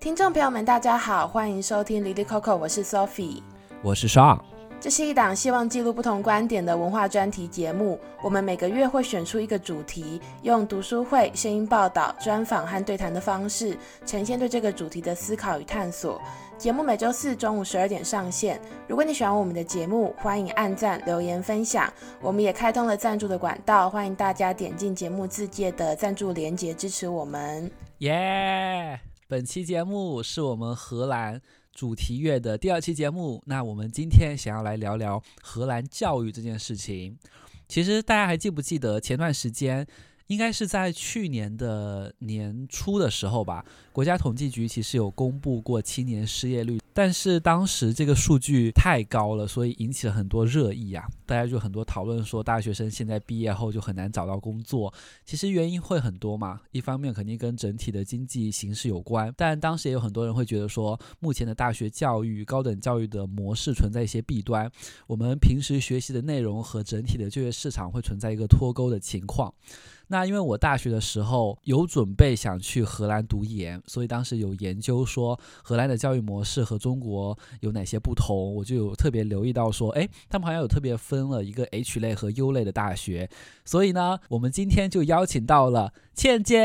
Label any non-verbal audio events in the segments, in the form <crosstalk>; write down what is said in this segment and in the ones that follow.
听众朋友们，大家好，欢迎收听 Lily Coco，我是 Sophie，我是 Sean。这是一档希望记录不同观点的文化专题节目。我们每个月会选出一个主题，用读书会、声音报道、专访和对谈的方式，呈现对这个主题的思考与探索。节目每周四中午十二点上线。如果你喜欢我们的节目，欢迎按赞、留言、分享。我们也开通了赞助的管道，欢迎大家点进节目自介的赞助连结支持我们。耶！本期节目是我们荷兰主题乐的第二期节目。那我们今天想要来聊聊荷兰教育这件事情。其实大家还记不记得前段时间，应该是在去年的年初的时候吧，国家统计局其实有公布过青年失业率。但是当时这个数据太高了，所以引起了很多热议啊！大家就很多讨论说，大学生现在毕业后就很难找到工作。其实原因会很多嘛，一方面肯定跟整体的经济形势有关，但当时也有很多人会觉得说，目前的大学教育、高等教育的模式存在一些弊端，我们平时学习的内容和整体的就业市场会存在一个脱钩的情况。那因为我大学的时候有准备想去荷兰读研，所以当时有研究说荷兰的教育模式和中国有哪些不同，我就有特别留意到说，诶，他们好像有特别分了一个 H 类和 U 类的大学，所以呢，我们今天就邀请到了倩姐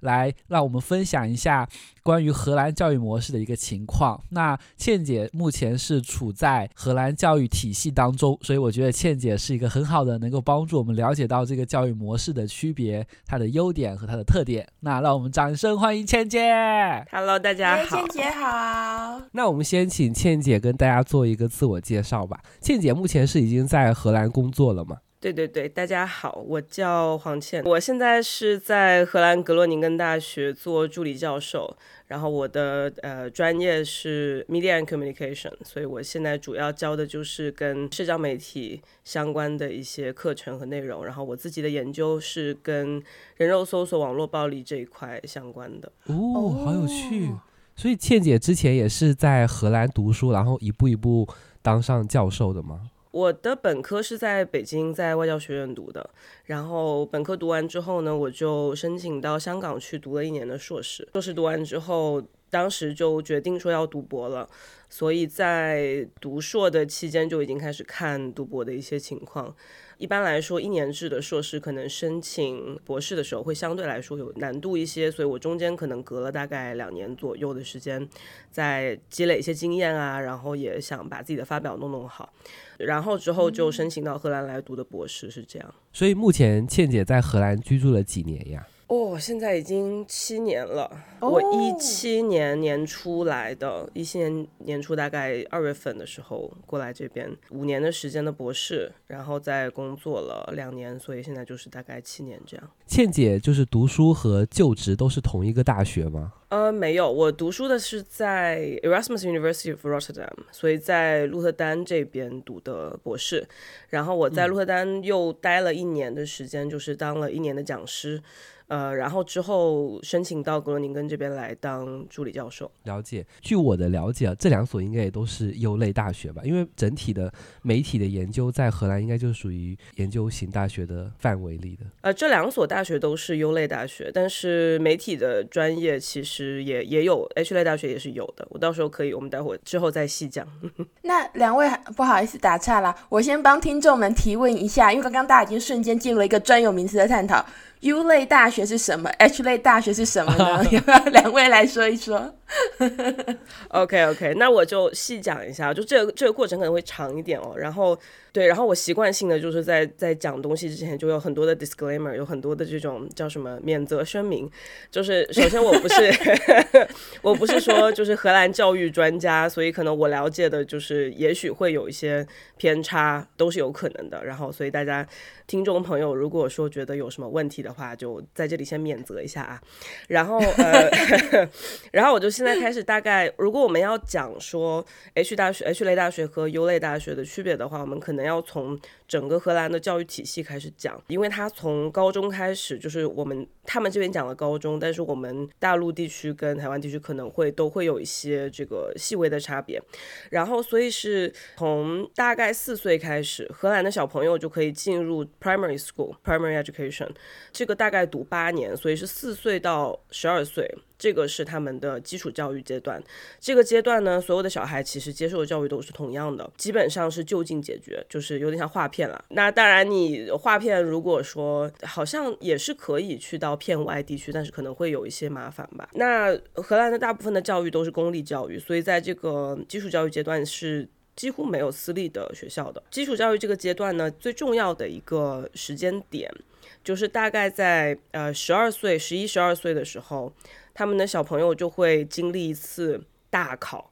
来，让我们分享一下关于荷兰教育模式的一个情况。那倩姐目前是处在荷兰教育体系当中，所以我觉得倩姐是一个很好的能够帮助我们了解到这个教育模式的区别、它的优点和它的特点。那让我们掌声欢迎倩姐。Hello，大家好。倩姐好。那我们先请倩姐跟大家做一个自我介绍吧。倩姐目前是已经在荷兰工作了吗？对对对，大家好，我叫黄倩，我现在是在荷兰格洛宁根大学做助理教授，然后我的呃专业是 Media and Communication，所以我现在主要教的就是跟社交媒体相关的一些课程和内容，然后我自己的研究是跟人肉搜索、网络暴力这一块相关的。哦，好有趣！所以倩姐之前也是在荷兰读书，然后一步一步当上教授的吗？我的本科是在北京，在外交学院读的。然后本科读完之后呢，我就申请到香港去读了一年的硕士。硕士读完之后，当时就决定说要读博了。所以在读硕的期间就已经开始看读博的一些情况。一般来说，一年制的硕士可能申请博士的时候会相对来说有难度一些，所以我中间可能隔了大概两年左右的时间，在积累一些经验啊，然后也想把自己的发表弄弄好，然后之后就申请到荷兰来读的博士，是这样。所以目前倩姐在荷兰居住了几年呀？哦，现在已经七年了。我一七年年初来的，一七年年初大概二月份的时候过来这边，五年的时间的博士，然后在工作了两年，所以现在就是大概七年这样。倩姐就是读书和就职都是同一个大学吗？呃，没有，我读书的是在 Erasmus University of Rotterdam，所以在鹿特丹这边读的博士，然后我在鹿特丹又待了一年的时间，就是当了一年的讲师。呃，然后之后申请到格罗宁根这边来当助理教授。了解，据我的了解，这两所应该也都是优类大学吧？因为整体的媒体的研究在荷兰应该就属于研究型大学的范围里的。呃，这两所大学都是优类大学，但是媒体的专业其实也也有 H 类大学也是有的。我到时候可以，我们待会之后再细讲。<laughs> 那两位不好意思打岔啦，我先帮听众们提问一下，因为刚刚大家已经瞬间进入了一个专有名词的探讨。U 类大学是什么？H 类大学是什么呢？要不要两位来说一说？<laughs> OK OK，那我就细讲一下，就这个这个过程可能会长一点哦。然后对，然后我习惯性的就是在在讲东西之前就有很多的 disclaimer，有很多的这种叫什么免责声明。就是首先我不是 <laughs> 我不是说就是荷兰教育专家，所以可能我了解的就是也许会有一些偏差，都是有可能的。然后所以大家。听众朋友，如果说觉得有什么问题的话，就在这里先免责一下啊。然后呃，<laughs> 然后我就现在开始大概，如果我们要讲说 H 大学、H 类大学和 U 类大学的区别的话，我们可能要从整个荷兰的教育体系开始讲，因为它从高中开始，就是我们他们这边讲的高中，但是我们大陆地区跟台湾地区可能会都会有一些这个细微的差别。然后所以是从大概四岁开始，荷兰的小朋友就可以进入。Primary school, primary education，这个大概读八年，所以是四岁到十二岁。这个是他们的基础教育阶段。这个阶段呢，所有的小孩其实接受的教育都是同样的，基本上是就近解决，就是有点像划片了。那当然，你划片如果说好像也是可以去到片外地区，但是可能会有一些麻烦吧。那荷兰的大部分的教育都是公立教育，所以在这个基础教育阶段是。几乎没有私立的学校的基础教育这个阶段呢，最重要的一个时间点，就是大概在呃十二岁、十一、十二岁的时候，他们的小朋友就会经历一次大考，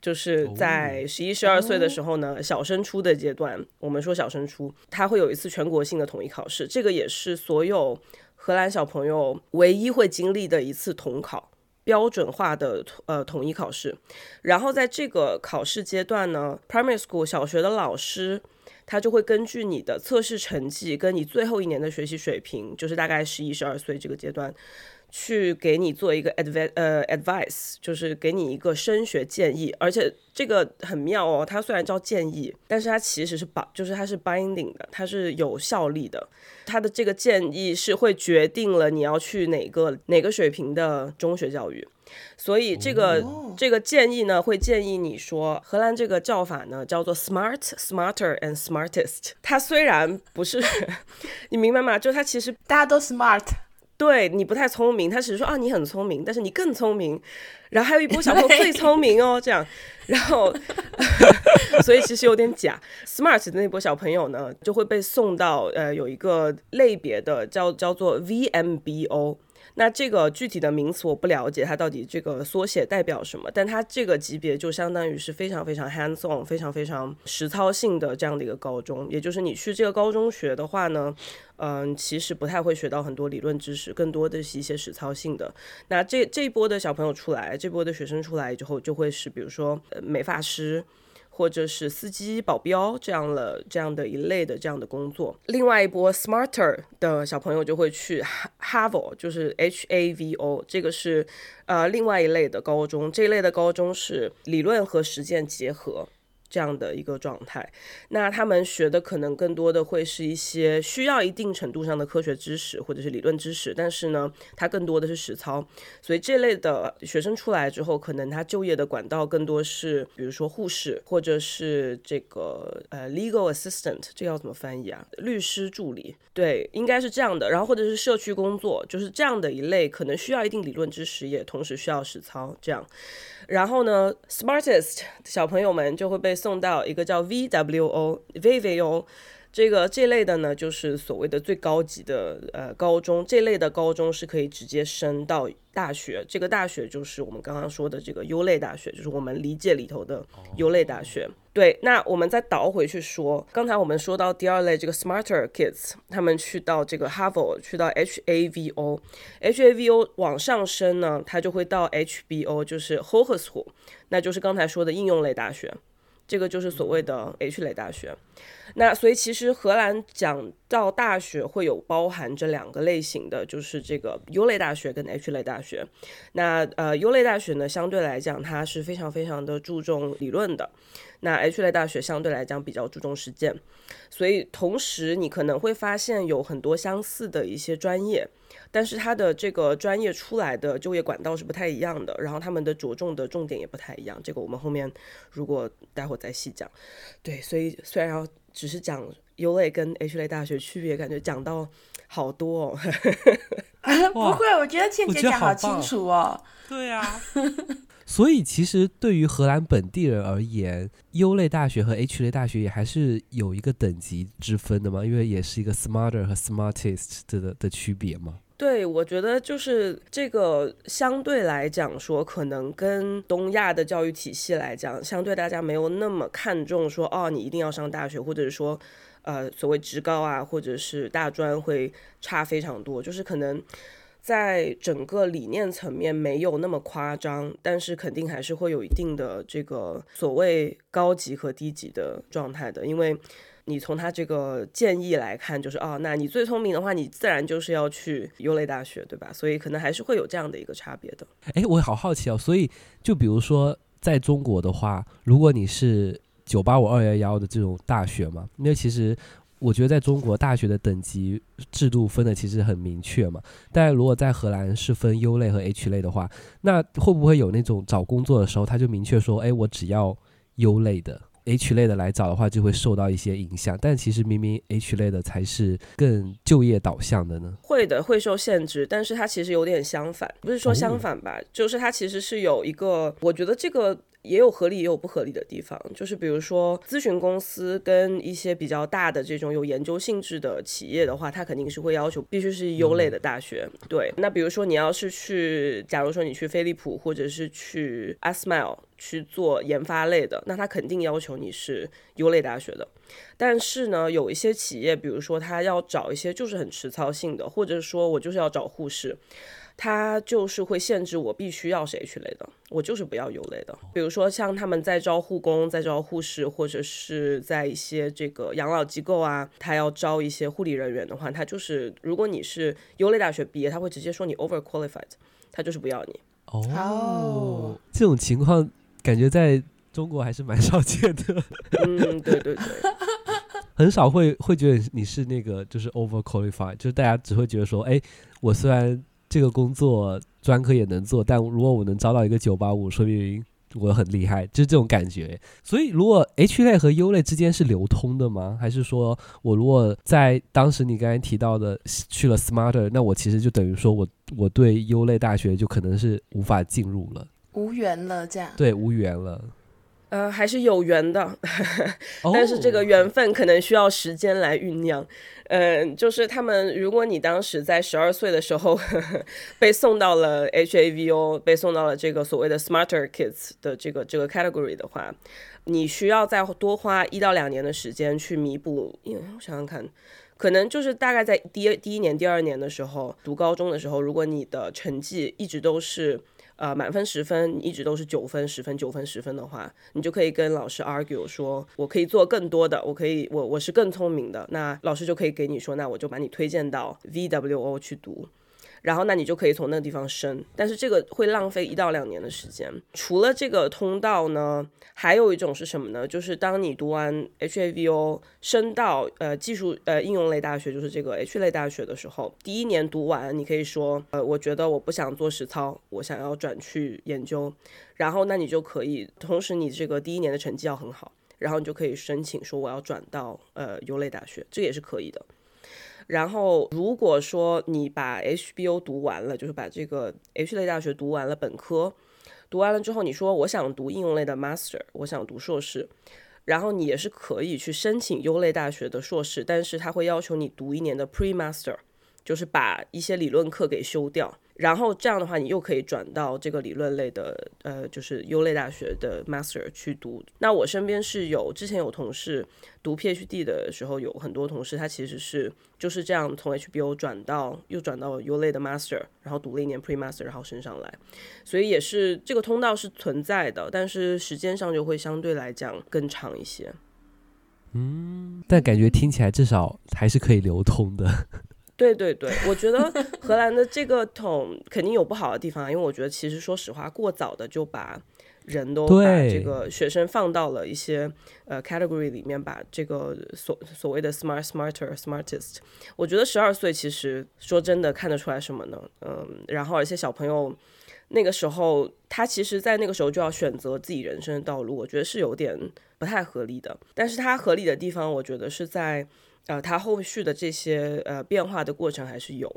就是在十一、十二岁的时候呢，小升初的阶段，我们说小升初，他会有一次全国性的统一考试，这个也是所有荷兰小朋友唯一会经历的一次统考。标准化的呃统一考试，然后在这个考试阶段呢，primary school 小学的老师他就会根据你的测试成绩跟你最后一年的学习水平，就是大概十一十二岁这个阶段。去给你做一个 advice，呃，advice 就是给你一个升学建议，而且这个很妙哦，它虽然叫建议，但是它其实是把，就是它是 binding 的，它是有效力的。它的这个建议是会决定了你要去哪个哪个水平的中学教育，所以这个、oh. 这个建议呢，会建议你说，荷兰这个叫法呢叫做 smart, smarter and smartest。它虽然不是，<laughs> 你明白吗？就它其实大家都 smart。对你不太聪明，他只是说啊，你很聪明，但是你更聪明，然后还有一波小朋友最聪明哦，这样，<laughs> 然后 <laughs> 所以其实有点假。Smart 的那波小朋友呢，就会被送到呃有一个类别的叫叫做 VMBO。那这个具体的名词我不了解，它到底这个缩写代表什么？但它这个级别就相当于是非常非常 hands on、非常非常实操性的这样的一个高中。也就是你去这个高中学的话呢，嗯，其实不太会学到很多理论知识，更多的是一些实操性的。那这这一波的小朋友出来，这波的学生出来之后，就会是比如说呃美发师。或者是司机、保镖这样了这样的一类的这样的工作，另外一波 smarter 的小朋友就会去 Havo，就是 H A V O，这个是呃另外一类的高中，这一类的高中是理论和实践结合。这样的一个状态，那他们学的可能更多的会是一些需要一定程度上的科学知识或者是理论知识，但是呢，它更多的是实操。所以这类的学生出来之后，可能他就业的管道更多是，比如说护士，或者是这个呃 legal assistant，这个要怎么翻译啊？律师助理，对，应该是这样的。然后或者是社区工作，就是这样的一类，可能需要一定理论知识，也同时需要实操，这样。然后呢，smartest 小朋友们就会被送到一个叫 VWO、VVO 这个这类的呢，就是所谓的最高级的呃高中，这类的高中是可以直接升到大学，这个大学就是我们刚刚说的这个优类大学，就是我们理解里头的优类大学。对，那我们再倒回去说，刚才我们说到第二类这个 smarter kids，他们去到这个 HAVO，去到 HAVO，HAVO 往上升呢，他就会到 HBO，就是 Hogeschool，那就是刚才说的应用类大学。这个就是所谓的 H 类大学，那所以其实荷兰讲到大学会有包含这两个类型的，就是这个 U 类大学跟 H 类大学。那呃 U 类大学呢，相对来讲它是非常非常的注重理论的，那 H 类大学相对来讲比较注重实践。所以同时你可能会发现有很多相似的一些专业。但是它的这个专业出来的就业管道是不太一样的，然后他们的着重的重点也不太一样。这个我们后面如果待会再细讲。对，所以虽然要只是讲 U 类跟 H 类大学区别，感觉讲到好多哦。<laughs> 不会，我觉得倩姐讲好清楚哦。对啊。所以其实对于荷兰本地人而言，U 类大学和 H 类大学也还是有一个等级之分的嘛，因为也是一个 smarter 和 smartest 的的区别嘛。对，我觉得就是这个相对来讲说，可能跟东亚的教育体系来讲，相对大家没有那么看重说，哦，你一定要上大学，或者是说，呃，所谓职高啊，或者是大专会差非常多，就是可能在整个理念层面没有那么夸张，但是肯定还是会有一定的这个所谓高级和低级的状态的，因为。你从他这个建议来看，就是哦，那你最聪明的话，你自然就是要去优类大学，对吧？所以可能还是会有这样的一个差别的。哎，我好好奇哦，所以就比如说在中国的话，如果你是九八五二幺幺的这种大学嘛，因为其实我觉得在中国大学的等级制度分的其实很明确嘛。但如果在荷兰是分 U 类和 H 类的话，那会不会有那种找工作的时候，他就明确说，哎，我只要 U 类的，H 类的来找的话，就会受到一些影响。但其实明明 H 类的才是更就业导向的呢？会的，会受限制，但是它其实有点相反，不是说相反吧，哦、就是它其实是有一个，我觉得这个。也有合理也有不合理的地方，就是比如说咨询公司跟一些比较大的这种有研究性质的企业的话，它肯定是会要求必须是优类的大学。嗯、对，那比如说你要是去，假如说你去飞利浦或者是去 Asmile 去做研发类的，那它肯定要求你是优类大学的。但是呢，有一些企业，比如说他要找一些就是很实操性的，或者说我就是要找护士。他就是会限制我必须要是 H 类的，我就是不要 U 类的。比如说像他们在招护工、在招护士，或者是在一些这个养老机构啊，他要招一些护理人员的话，他就是如果你是 U 类大学毕业，他会直接说你 overqualified，他就是不要你。哦，这种情况感觉在中国还是蛮少见的。<laughs> 嗯，对对对，<laughs> 很少会会觉得你是那个就是 overqualified，就是大家只会觉得说，哎，我虽然。这个工作专科也能做，但如果我能招到一个九八五，说明我很厉害，就是这种感觉。所以，如果 H 类和 U 类之间是流通的吗？还是说我如果在当时你刚才提到的去了 Smarter，那我其实就等于说我我对 U 类大学就可能是无法进入了，无缘了，这样。对，无缘了。呃，还是有缘的，<laughs> 但是这个缘分可能需要时间来酝酿。嗯、呃，就是他们，如果你当时在十二岁的时候 <laughs> 被送到了 HAVO，被送到了这个所谓的 Smarter Kids 的这个这个 category 的话，你需要再多花一到两年的时间去弥补。因为我想想看，可能就是大概在第一第一年、第二年的时候读高中的时候，如果你的成绩一直都是。呃，满分十分，你一直都是九分、十分、九分、十分的话，你就可以跟老师 argue 说，我可以做更多的，我可以，我我是更聪明的，那老师就可以给你说，那我就把你推荐到 VWO 去读。然后，那你就可以从那个地方升，但是这个会浪费一到两年的时间。除了这个通道呢，还有一种是什么呢？就是当你读完 HAVO 升到呃技术呃应用类大学，就是这个 H 类大学的时候，第一年读完，你可以说呃，我觉得我不想做实操，我想要转去研究。然后，那你就可以，同时你这个第一年的成绩要很好，然后你就可以申请说我要转到呃 U 类大学，这也是可以的。然后，如果说你把 HBO 读完了，就是把这个 H 类大学读完了本科，读完了之后，你说我想读应用类的 Master，我想读硕士，然后你也是可以去申请 U 类大学的硕士，但是他会要求你读一年的 Pre-Master，就是把一些理论课给修掉。然后这样的话，你又可以转到这个理论类的，呃，就是 U 类大学的 Master 去读。那我身边是有之前有同事读 PhD 的时候，有很多同事他其实是就是这样从 HBO 转到又转到 U 类的 Master，然后读了一年 Pre-Master，然后升上来。所以也是这个通道是存在的，但是时间上就会相对来讲更长一些。嗯，但感觉听起来至少还是可以流通的。对对对，我觉得荷兰的这个桶肯定有不好的地方，因为我觉得其实说实话，过早的就把人都把这个学生放到了一些呃 category 里面，把这个所所谓的 smart smarter smartest，我觉得十二岁其实说真的看得出来什么呢？嗯，然后而且小朋友那个时候他其实，在那个时候就要选择自己人生的道路，我觉得是有点不太合理的。但是他合理的地方，我觉得是在。呃，它后续的这些呃变化的过程还是有，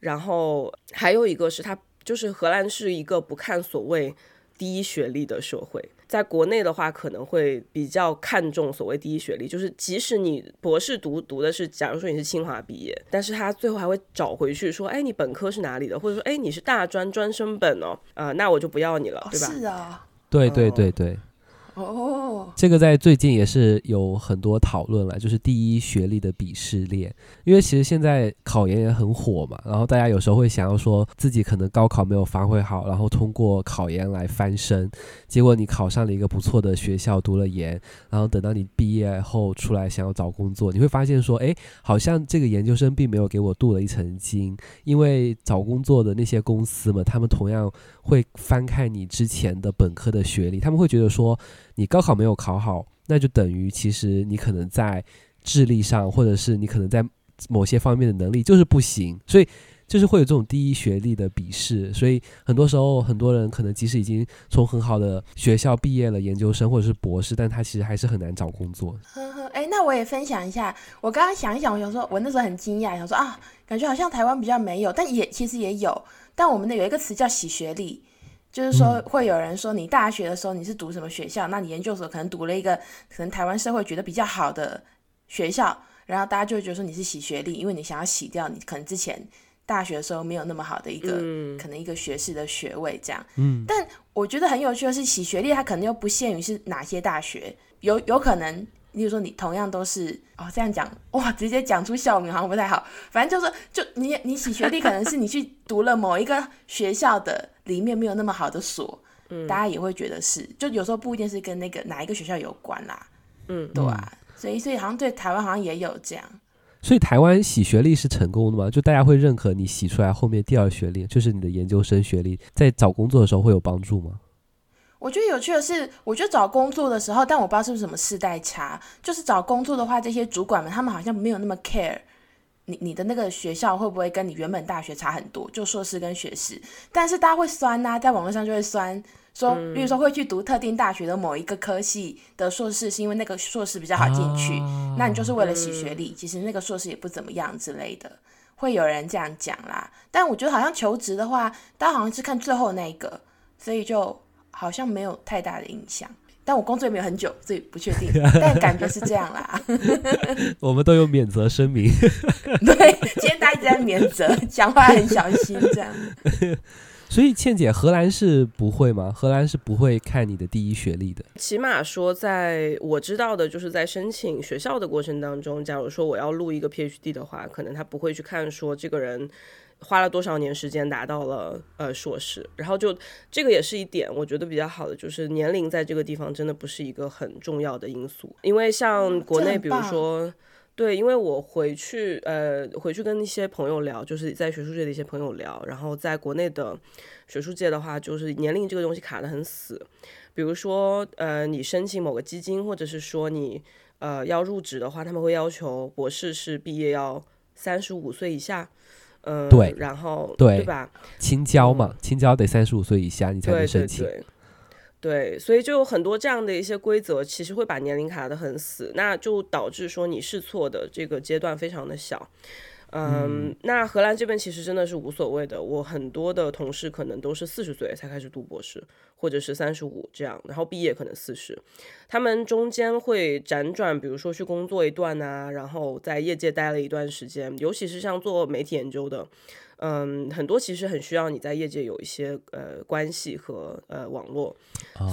然后还有一个是它就是荷兰是一个不看所谓第一学历的社会，在国内的话可能会比较看重所谓第一学历，就是即使你博士读读的是，假如说你是清华毕业，但是他最后还会找回去说，哎，你本科是哪里的，或者说，哎，你是大专专升本哦，呃，那我就不要你了，哦、对吧？是啊，对对对对。哦，这个在最近也是有很多讨论了，就是第一学历的鄙视链，因为其实现在考研也很火嘛，然后大家有时候会想要说自己可能高考没有发挥好，然后通过考研来翻身，结果你考上了一个不错的学校，读了研，然后等到你毕业后出来想要找工作，你会发现说，哎，好像这个研究生并没有给我镀了一层金，因为找工作的那些公司嘛，他们同样会翻看你之前的本科的学历，他们会觉得说。你高考没有考好，那就等于其实你可能在智力上，或者是你可能在某些方面的能力就是不行，所以。就是会有这种第一学历的鄙视，所以很多时候很多人可能即使已经从很好的学校毕业了，研究生或者是博士，但他其实还是很难找工作。呵呵，哎，那我也分享一下，我刚刚想一想，我想说，我那时候很惊讶，想说啊，感觉好像台湾比较没有，但也其实也有，但我们的有一个词叫洗学历，就是说会有人说你大学的时候你是读什么学校，那你研究所可能读了一个可能台湾社会觉得比较好的学校，然后大家就会觉得说你是洗学历，因为你想要洗掉你可能之前。大学的时候没有那么好的一个、嗯、可能一个学士的学位这样，嗯，但我觉得很有趣的是洗学历，它可能又不限于是哪些大学，有有可能，例如说你同样都是哦这样讲哇，直接讲出校名好像不太好，反正就是就你你洗学历可能是你去读了某一个学校的里面没有那么好的锁，嗯，大家也会觉得是，就有时候不一定是跟那个哪一个学校有关啦，嗯，对啊，所以所以好像对台湾好像也有这样。所以台湾洗学历是成功的吗？就大家会认可你洗出来后面第二学历，就是你的研究生学历，在找工作的时候会有帮助吗？我觉得有趣的是，我觉得找工作的时候，但我不知道是不是什么世代差，就是找工作的话，这些主管们他们好像没有那么 care 你你的那个学校会不会跟你原本大学差很多，就硕士跟学士，但是大家会酸呐、啊，在网络上就会酸。说，比如说会去读特定大学的某一个科系的硕士，是因为那个硕士比较好进去，啊、那你就是为了洗学历，其实那个硕士也不怎么样之类的，会有人这样讲啦。但我觉得好像求职的话，大家好像是看最后那一个，所以就好像没有太大的影响。但我工作也没有很久，所以不确定，<laughs> 但感觉是这样啦。<laughs> <laughs> 我们都有免责声明。对，今天大家一直在免责，讲话很小心这样。所以倩姐，荷兰是不会吗？荷兰是不会看你的第一学历的。起码说，在我知道的，就是在申请学校的过程当中，假如说我要录一个 PhD 的话，可能他不会去看说这个人花了多少年时间达到了呃硕士。然后就这个也是一点，我觉得比较好的，就是年龄在这个地方真的不是一个很重要的因素，因为像国内，比如说。对，因为我回去，呃，回去跟一些朋友聊，就是在学术界的一些朋友聊，然后在国内的学术界的话，就是年龄这个东西卡得很死。比如说，呃，你申请某个基金，或者是说你呃要入职的话，他们会要求博士是毕业要三十五岁以下，嗯、呃，对，然后对，对吧？青椒嘛，青椒得三十五岁以下你才能申请。对对对对，所以就有很多这样的一些规则，其实会把年龄卡得很死，那就导致说你试错的这个阶段非常的小。嗯，嗯，那荷兰这边其实真的是无所谓的。我很多的同事可能都是四十岁才开始读博士，或者是三十五这样，然后毕业可能四十，他们中间会辗转，比如说去工作一段啊，然后在业界待了一段时间，尤其是像做媒体研究的。嗯，很多其实很需要你在业界有一些呃关系和呃网络，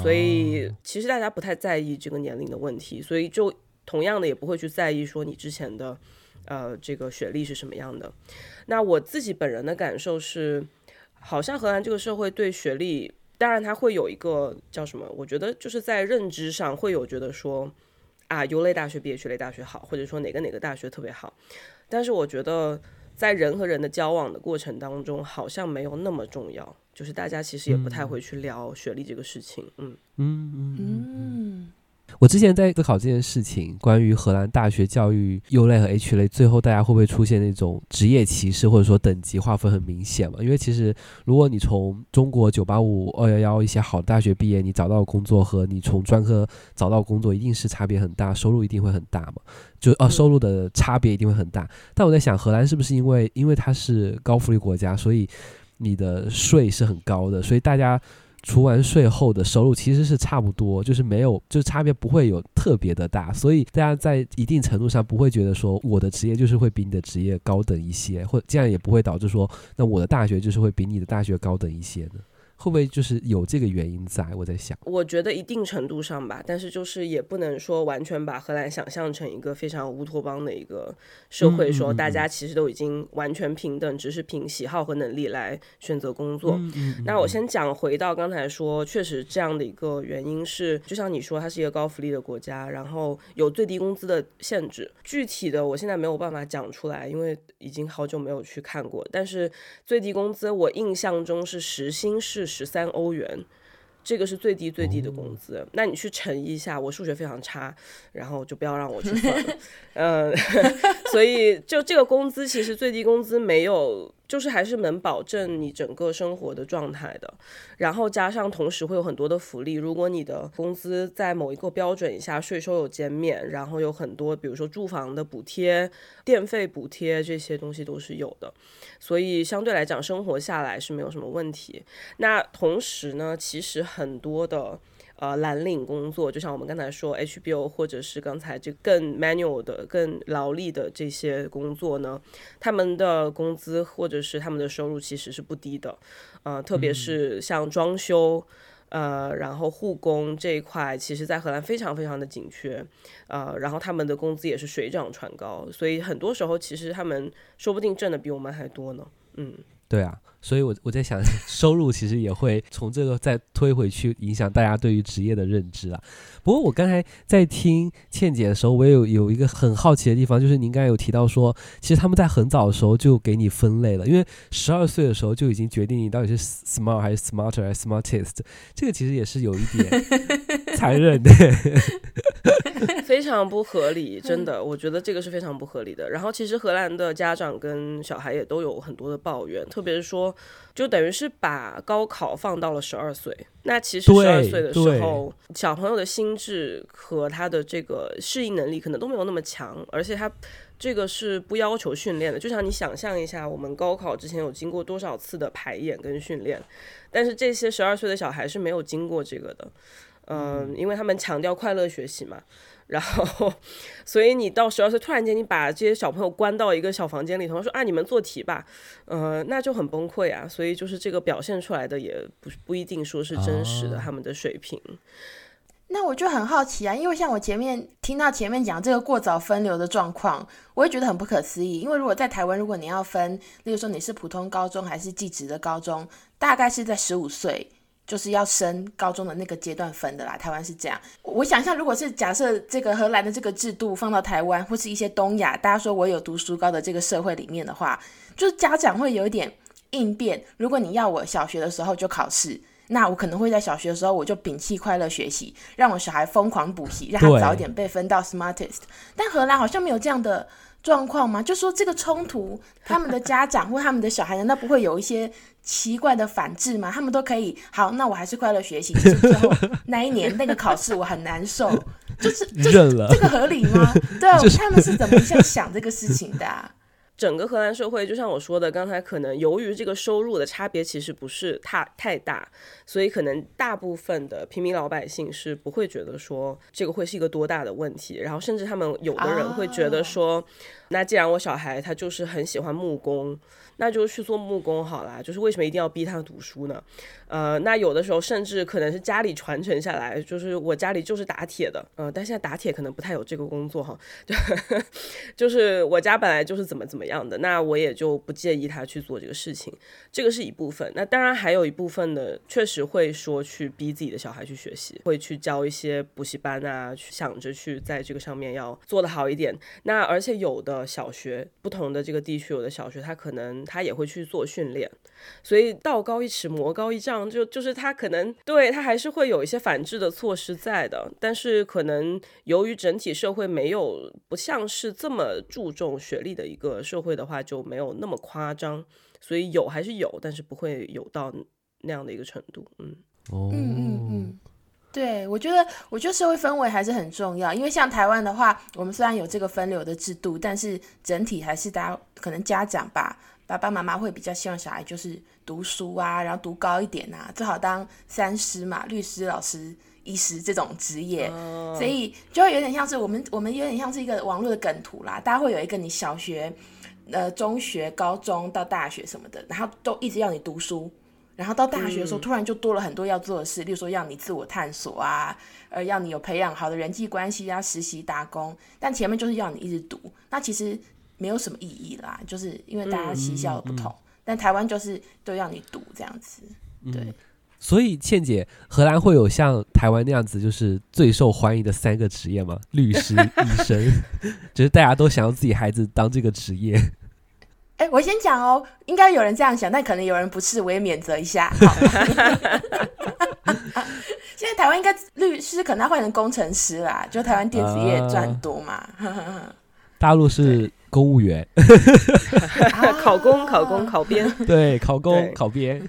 所以其实大家不太在意这个年龄的问题，所以就同样的也不会去在意说你之前的呃这个学历是什么样的。那我自己本人的感受是，好像荷兰这个社会对学历，当然它会有一个叫什么？我觉得就是在认知上会有觉得说啊，优类大学比学类大学好，或者说哪个哪个大学特别好，但是我觉得。在人和人的交往的过程当中，好像没有那么重要，就是大家其实也不太会去聊学历这个事情。嗯嗯嗯嗯。我之前在思考这件事情，关于荷兰大学教育 U 类和 H 类，最后大家会不会出现那种职业歧视，或者说等级划分很明显嘛？因为其实如果你从中国九八五、二幺幺一些好的大学毕业，你找到工作和你从专科找到工作一定是差别很大，收入一定会很大嘛？就啊，收入的差别一定会很大。但我在想，荷兰是不是因为因为它是高福利国家，所以你的税是很高的，所以大家。除完税后的收入其实是差不多，就是没有，就差别不会有特别的大，所以大家在一定程度上不会觉得说我的职业就是会比你的职业高等一些，或这样也不会导致说那我的大学就是会比你的大学高等一些呢。会不会就是有这个原因在？我在想，我觉得一定程度上吧，但是就是也不能说完全把荷兰想象成一个非常乌托邦的一个社会，说大家其实都已经完全平等，只是凭喜好和能力来选择工作。那我先讲回到刚才说，确实这样的一个原因是，就像你说，它是一个高福利的国家，然后有最低工资的限制，具体的我现在没有办法讲出来，因为已经好久没有去看过。但是最低工资我印象中是时薪是。十三欧元，这个是最低最低的工资。哦、那你去乘一下，我数学非常差，然后就不要让我去算了。<laughs> 嗯，<laughs> 所以就这个工资，其实最低工资没有。就是还是能保证你整个生活的状态的，然后加上同时会有很多的福利。如果你的工资在某一个标准以下，税收有减免，然后有很多，比如说住房的补贴、电费补贴这些东西都是有的，所以相对来讲生活下来是没有什么问题。那同时呢，其实很多的。呃，蓝领工作，就像我们刚才说，HBO 或者是刚才这更 manual 的、更劳力的这些工作呢，他们的工资或者是他们的收入其实是不低的，呃，特别是像装修，呃，然后护工这一块，其实在荷兰非常非常的紧缺，呃，然后他们的工资也是水涨船高，所以很多时候其实他们说不定挣的比我们还多呢，嗯。对啊，所以我我在想，收入其实也会从这个再推回去，影响大家对于职业的认知啊。不过我刚才在听倩姐的时候，我也有有一个很好奇的地方，就是您刚才有提到说，其实他们在很早的时候就给你分类了，因为十二岁的时候就已经决定你到底是 smart 还是 smarter 还是 smartest，这个其实也是有一点 <laughs> 残忍的。<laughs> 非常不合理，真的，我觉得这个是非常不合理的。然后，其实荷兰的家长跟小孩也都有很多的抱怨，特别是说，就等于是把高考放到了十二岁。那其实十二岁的时候，小朋友的心智和他的这个适应能力可能都没有那么强，而且他这个是不要求训练的。就像你想象一下，我们高考之前有经过多少次的排演跟训练，但是这些十二岁的小孩是没有经过这个的。嗯，因为他们强调快乐学习嘛，然后，所以你到十二岁突然间你把这些小朋友关到一个小房间里头，说啊，你们做题吧，呃，那就很崩溃啊。所以就是这个表现出来的也不不一定说是真实的，他们的水平。那我就很好奇啊，因为像我前面听到前面讲这个过早分流的状况，我也觉得很不可思议。因为如果在台湾，如果你要分，例如说你是普通高中还是寄职的高中，大概是在十五岁。就是要升高中的那个阶段分的啦，台湾是这样。我想象，如果是假设这个荷兰的这个制度放到台湾或是一些东亚，大家说我有读书高的这个社会里面的话，就是家长会有一点应变。如果你要我小学的时候就考试，那我可能会在小学的时候我就摒弃快乐学习，让我小孩疯狂补习，让他早一点被分到 smartest。但荷兰好像没有这样的状况吗？就说这个冲突，他们的家长或他们的小孩难道不会有一些？奇怪的反制吗，<laughs> 他们都可以好，那我还是快乐学习。其实最后那一年那个考试我很难受，<laughs> 就是就是这个合理吗？<laughs> 对啊，他们是怎么想想这个事情的啊？整个荷兰社会，就像我说的，刚才可能由于这个收入的差别其实不是太太大，所以可能大部分的平民老百姓是不会觉得说这个会是一个多大的问题。然后甚至他们有的人会觉得说，哦、那既然我小孩他就是很喜欢木工。那就去做木工好啦，就是为什么一定要逼他读书呢？呃，那有的时候甚至可能是家里传承下来，就是我家里就是打铁的，呃，但现在打铁可能不太有这个工作哈，就 <laughs> 就是我家本来就是怎么怎么样的，那我也就不介意他去做这个事情，这个是一部分。那当然还有一部分的，确实只会说去逼自己的小孩去学习，会去教一些补习班啊，去想着去在这个上面要做得好一点。那而且有的小学，不同的这个地区，有的小学他可能。他也会去做训练，所以道高一尺，魔高一丈，就就是他可能对他还是会有一些反制的措施在的，但是可能由于整体社会没有不像是这么注重学历的一个社会的话，就没有那么夸张，所以有还是有，但是不会有到那样的一个程度。嗯，哦嗯嗯嗯，对，我觉得我觉得社会氛围还是很重要，因为像台湾的话，我们虽然有这个分流的制度，但是整体还是大家可能家长吧。爸爸妈妈会比较希望小孩就是读书啊，然后读高一点啊，最好当三师嘛，律师、老师、医师这种职业，oh. 所以就会有点像是我们我们有点像是一个网络的梗图啦，大家会有一个你小学、呃中学、高中到大学什么的，然后都一直要你读书，然后到大学的时候突然就多了很多要做的事，嗯、例如说要你自我探索啊，呃要你有培养好的人际关系、啊，实习打工，但前面就是要你一直读，那其实。没有什么意义啦，就是因为大家习校不同，嗯嗯、但台湾就是都要你读这样子，对。嗯、所以倩姐，荷兰会有像台湾那样子，就是最受欢迎的三个职业吗？律师、<laughs> 医生，<laughs> 就是大家都想要自己孩子当这个职业。哎、欸，我先讲哦，应该有人这样想，但可能有人不是，我也免责一下。好 <laughs> 现在台湾应该律师可能要换成工程师啦，就台湾电子业赚多嘛。啊、<laughs> 大陆是。公务员，考公、考公、考编，<laughs> 对，考公、考编。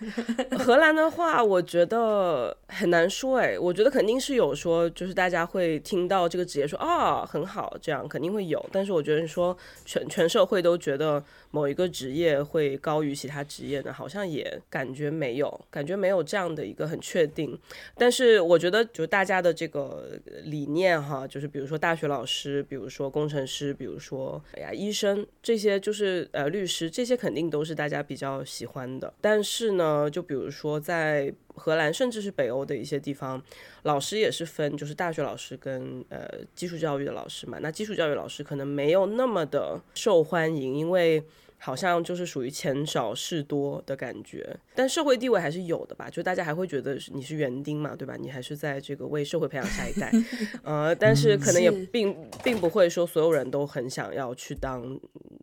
<laughs> 荷兰的话，我觉得很难说，哎，我觉得肯定是有说，就是大家会听到这个职业说啊、哦，很好，这样肯定会有。但是我觉得说全全社会都觉得某一个职业会高于其他职业呢，好像也感觉没有，感觉没有这样的一个很确定。但是我觉得，就大家的这个理念哈，就是比如说大学老师，比如说工程师，比如说。哎呀，医生这些就是呃，律师这些肯定都是大家比较喜欢的。但是呢，就比如说在荷兰，甚至是北欧的一些地方，老师也是分，就是大学老师跟呃基础教育的老师嘛。那基础教育老师可能没有那么的受欢迎，因为。好像就是属于钱少事多的感觉，但社会地位还是有的吧？就大家还会觉得你是园丁嘛，对吧？你还是在这个为社会培养下一代，<laughs> 呃，但是可能也并并不会说所有人都很想要去当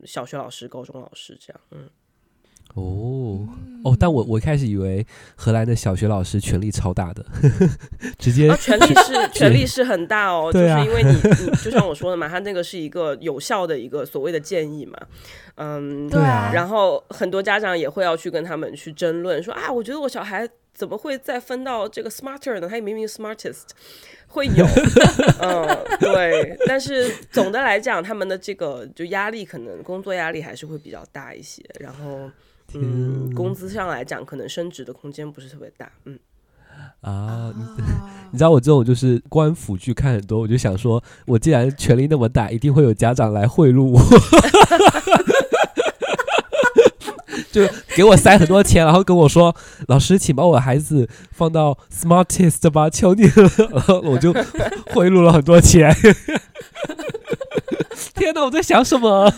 小学老师、高中老师这样，嗯。哦哦，但我我一开始以为荷兰的小学老师权力超大的，呵 <laughs> 呵直接、啊、权力是权力是很大哦，就是因为你 <laughs> 你就像我说的嘛，他那个是一个有效的一个所谓的建议嘛，嗯，对啊，然后很多家长也会要去跟他们去争论，说啊，我觉得我小孩怎么会再分到这个 smarter 呢？他明明 smartest 会有，<laughs> 嗯，对，但是总的来讲，他们的这个就压力可能工作压力还是会比较大一些，然后。嗯，工资上来讲，可能升职的空间不是特别大。嗯，啊，你 <laughs> 你知道我这种就是官府剧看很多，我就想说，我既然权力那么大，一定会有家长来贿赂我，<laughs> 就给我塞很多钱，然后跟我说：“老师，请把我孩子放到 Smartest 吧，求你了。<laughs> ”然后我就贿赂了很多钱。天哪，我在想什么？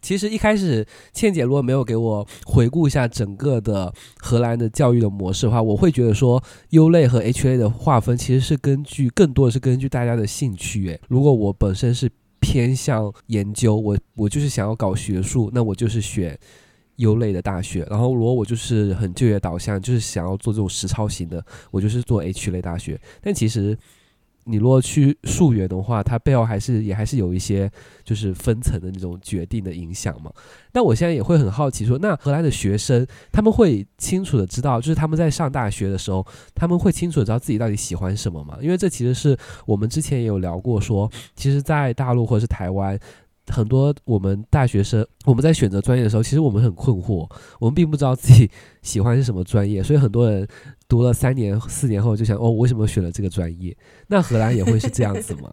其实一开始，倩姐如果没有给我回顾一下整个的荷兰的教育的模式的话，我会觉得说优类和 H 类的划分其实是根据更多的是根据大家的兴趣。诶，如果我本身是偏向研究，我我就是想要搞学术，那我就是选优类的大学。然后如果我就是很就业导向，就是想要做这种实操型的，我就是做 H 类大学。但其实。你如果去溯源的话，它背后还是也还是有一些就是分层的那种决定的影响嘛。那我现在也会很好奇说，那荷兰的学生他们会清楚的知道，就是他们在上大学的时候，他们会清楚的知道自己到底喜欢什么吗？因为这其实是我们之前也有聊过说，说其实，在大陆或者是台湾。很多我们大学生，我们在选择专业的时候，其实我们很困惑，我们并不知道自己喜欢是什么专业，所以很多人读了三年、四年后就想，哦，我为什么选了这个专业？那荷兰也会是这样子吗？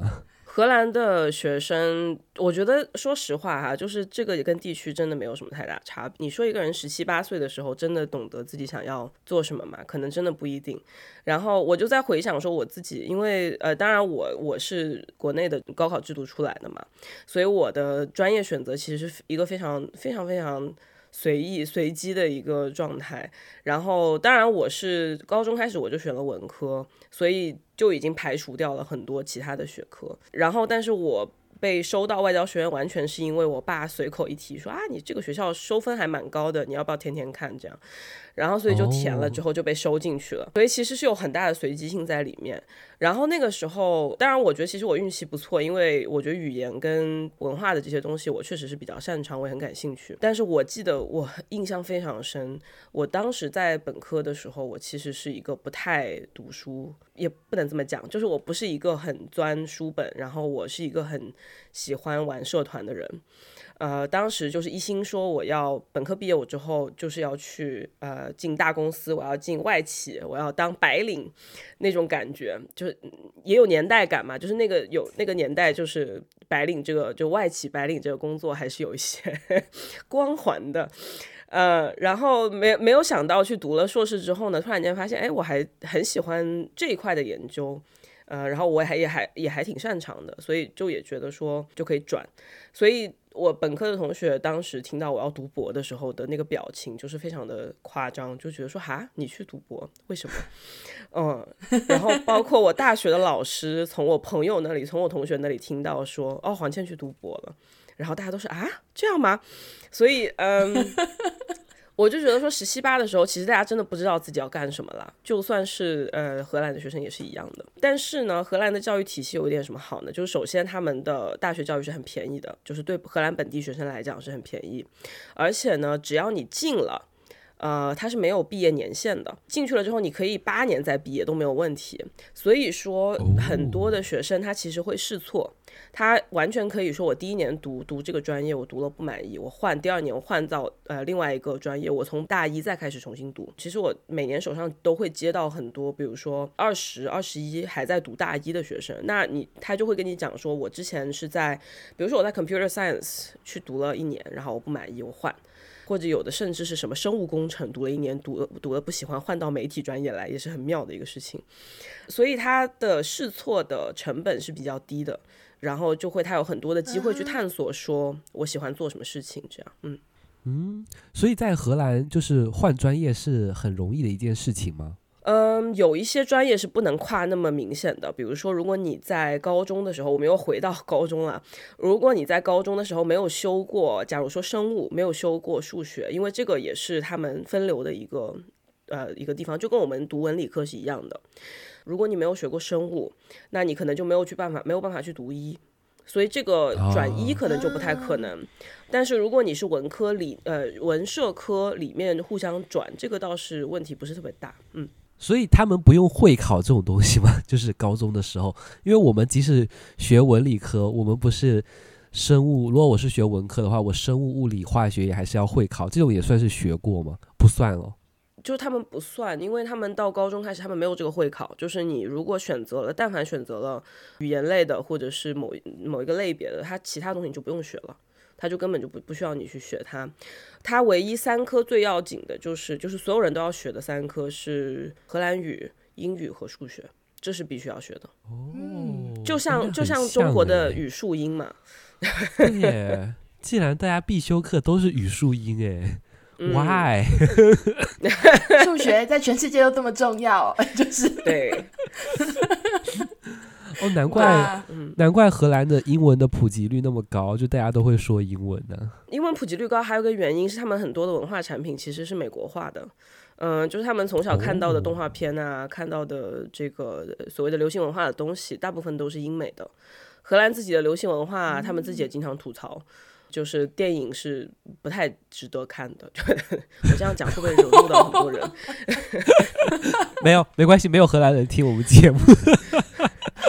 荷兰的学生，我觉得说实话哈，就是这个也跟地区真的没有什么太大差别。你说一个人十七八岁的时候，真的懂得自己想要做什么吗？可能真的不一定。然后我就在回想说我自己，因为呃，当然我我是国内的高考制度出来的嘛，所以我的专业选择其实是一个非常非常非常。随意随机的一个状态，然后当然我是高中开始我就选了文科，所以就已经排除掉了很多其他的学科。然后，但是我被收到外交学院，完全是因为我爸随口一提说啊，你这个学校收分还蛮高的，你要不要天天看这样。然后，所以就填了，之后就被收进去了。Oh. 所以其实是有很大的随机性在里面。然后那个时候，当然我觉得其实我运气不错，因为我觉得语言跟文化的这些东西，我确实是比较擅长，我也很感兴趣。但是我记得我印象非常深，我当时在本科的时候，我其实是一个不太读书，也不能这么讲，就是我不是一个很钻书本，然后我是一个很喜欢玩社团的人。呃，当时就是一心说我要本科毕业我之后就是要去呃进大公司，我要进外企，我要当白领那种感觉，就是也有年代感嘛，就是那个有那个年代，就是白领这个就外企白领这个工作还是有一些 <laughs> 光环的，呃，然后没没有想到去读了硕士之后呢，突然间发现，哎，我还很喜欢这一块的研究，呃，然后我还也还也还挺擅长的，所以就也觉得说就可以转，所以。我本科的同学当时听到我要读博的时候的那个表情，就是非常的夸张，就觉得说哈，你去读博，为什么？嗯，然后包括我大学的老师，从我朋友那里，从我同学那里听到说，哦，黄倩去读博了，然后大家都是啊，这样吗？所以，嗯。我就觉得说十七八的时候，其实大家真的不知道自己要干什么了。就算是呃荷兰的学生也是一样的。但是呢，荷兰的教育体系有一点什么好呢？就是首先他们的大学教育是很便宜的，就是对荷兰本地学生来讲是很便宜。而且呢，只要你进了。呃，它是没有毕业年限的，进去了之后你可以八年再毕业都没有问题。所以说，很多的学生他其实会试错，他完全可以说我第一年读读这个专业，我读了不满意，我换第二年我换到呃另外一个专业，我从大一再开始重新读。其实我每年手上都会接到很多，比如说二十二十一还在读大一的学生，那你他就会跟你讲说，我之前是在，比如说我在 computer science 去读了一年，然后我不满意，我换。或者有的甚至是什么生物工程，读了一年，读了读了不喜欢，换到媒体专业来，也是很妙的一个事情。所以他的试错的成本是比较低的，然后就会他有很多的机会去探索，说我喜欢做什么事情，这样，嗯嗯。所以在荷兰，就是换专业是很容易的一件事情吗？嗯，有一些专业是不能跨那么明显的，比如说，如果你在高中的时候，我们又回到 <laughs> 高中了。如果你在高中的时候没有修过，假如说生物没有修过数学，因为这个也是他们分流的一个呃一个地方，就跟我们读文理科是一样的。如果你没有学过生物，那你可能就没有去办法没有办法去读医，所以这个转医可能就不太可能。Oh. 但是如果你是文科里呃文社科里面互相转，这个倒是问题不是特别大，嗯。所以他们不用会考这种东西吗？<laughs> 就是高中的时候，因为我们即使学文理科，我们不是生物。如果我是学文科的话，我生物、物理、化学也还是要会考，这种也算是学过吗？不算哦。就他们不算，因为他们到高中开始，他们没有这个会考。就是你如果选择了，但凡选择了语言类的，或者是某某一个类别的，他其他东西你就不用学了。他就根本就不不需要你去学它，它唯一三科最要紧的就是就是所有人都要学的三科是荷兰语、英语和数学，这是必须要学的。哦，就像，像就像中国的语数英嘛。对耶，既然大家必修课都是语数英，哎、嗯、，Why？数学在全世界都这么重要，就是对。<laughs> 哦，难怪，难怪荷兰的英文的普及率那么高，就大家都会说英文呢、啊。英文普及率高，还有个原因是他们很多的文化产品其实是美国化的，嗯、呃，就是他们从小看到的动画片啊，哦、看到的这个所谓的流行文化的东西，大部分都是英美的。荷兰自己的流行文化，他们自己也经常吐槽，就是电影是不太值得看的。<laughs> 我这样讲会不会惹怒到很多人？<laughs> 没有，没关系，没有荷兰人听我们节目。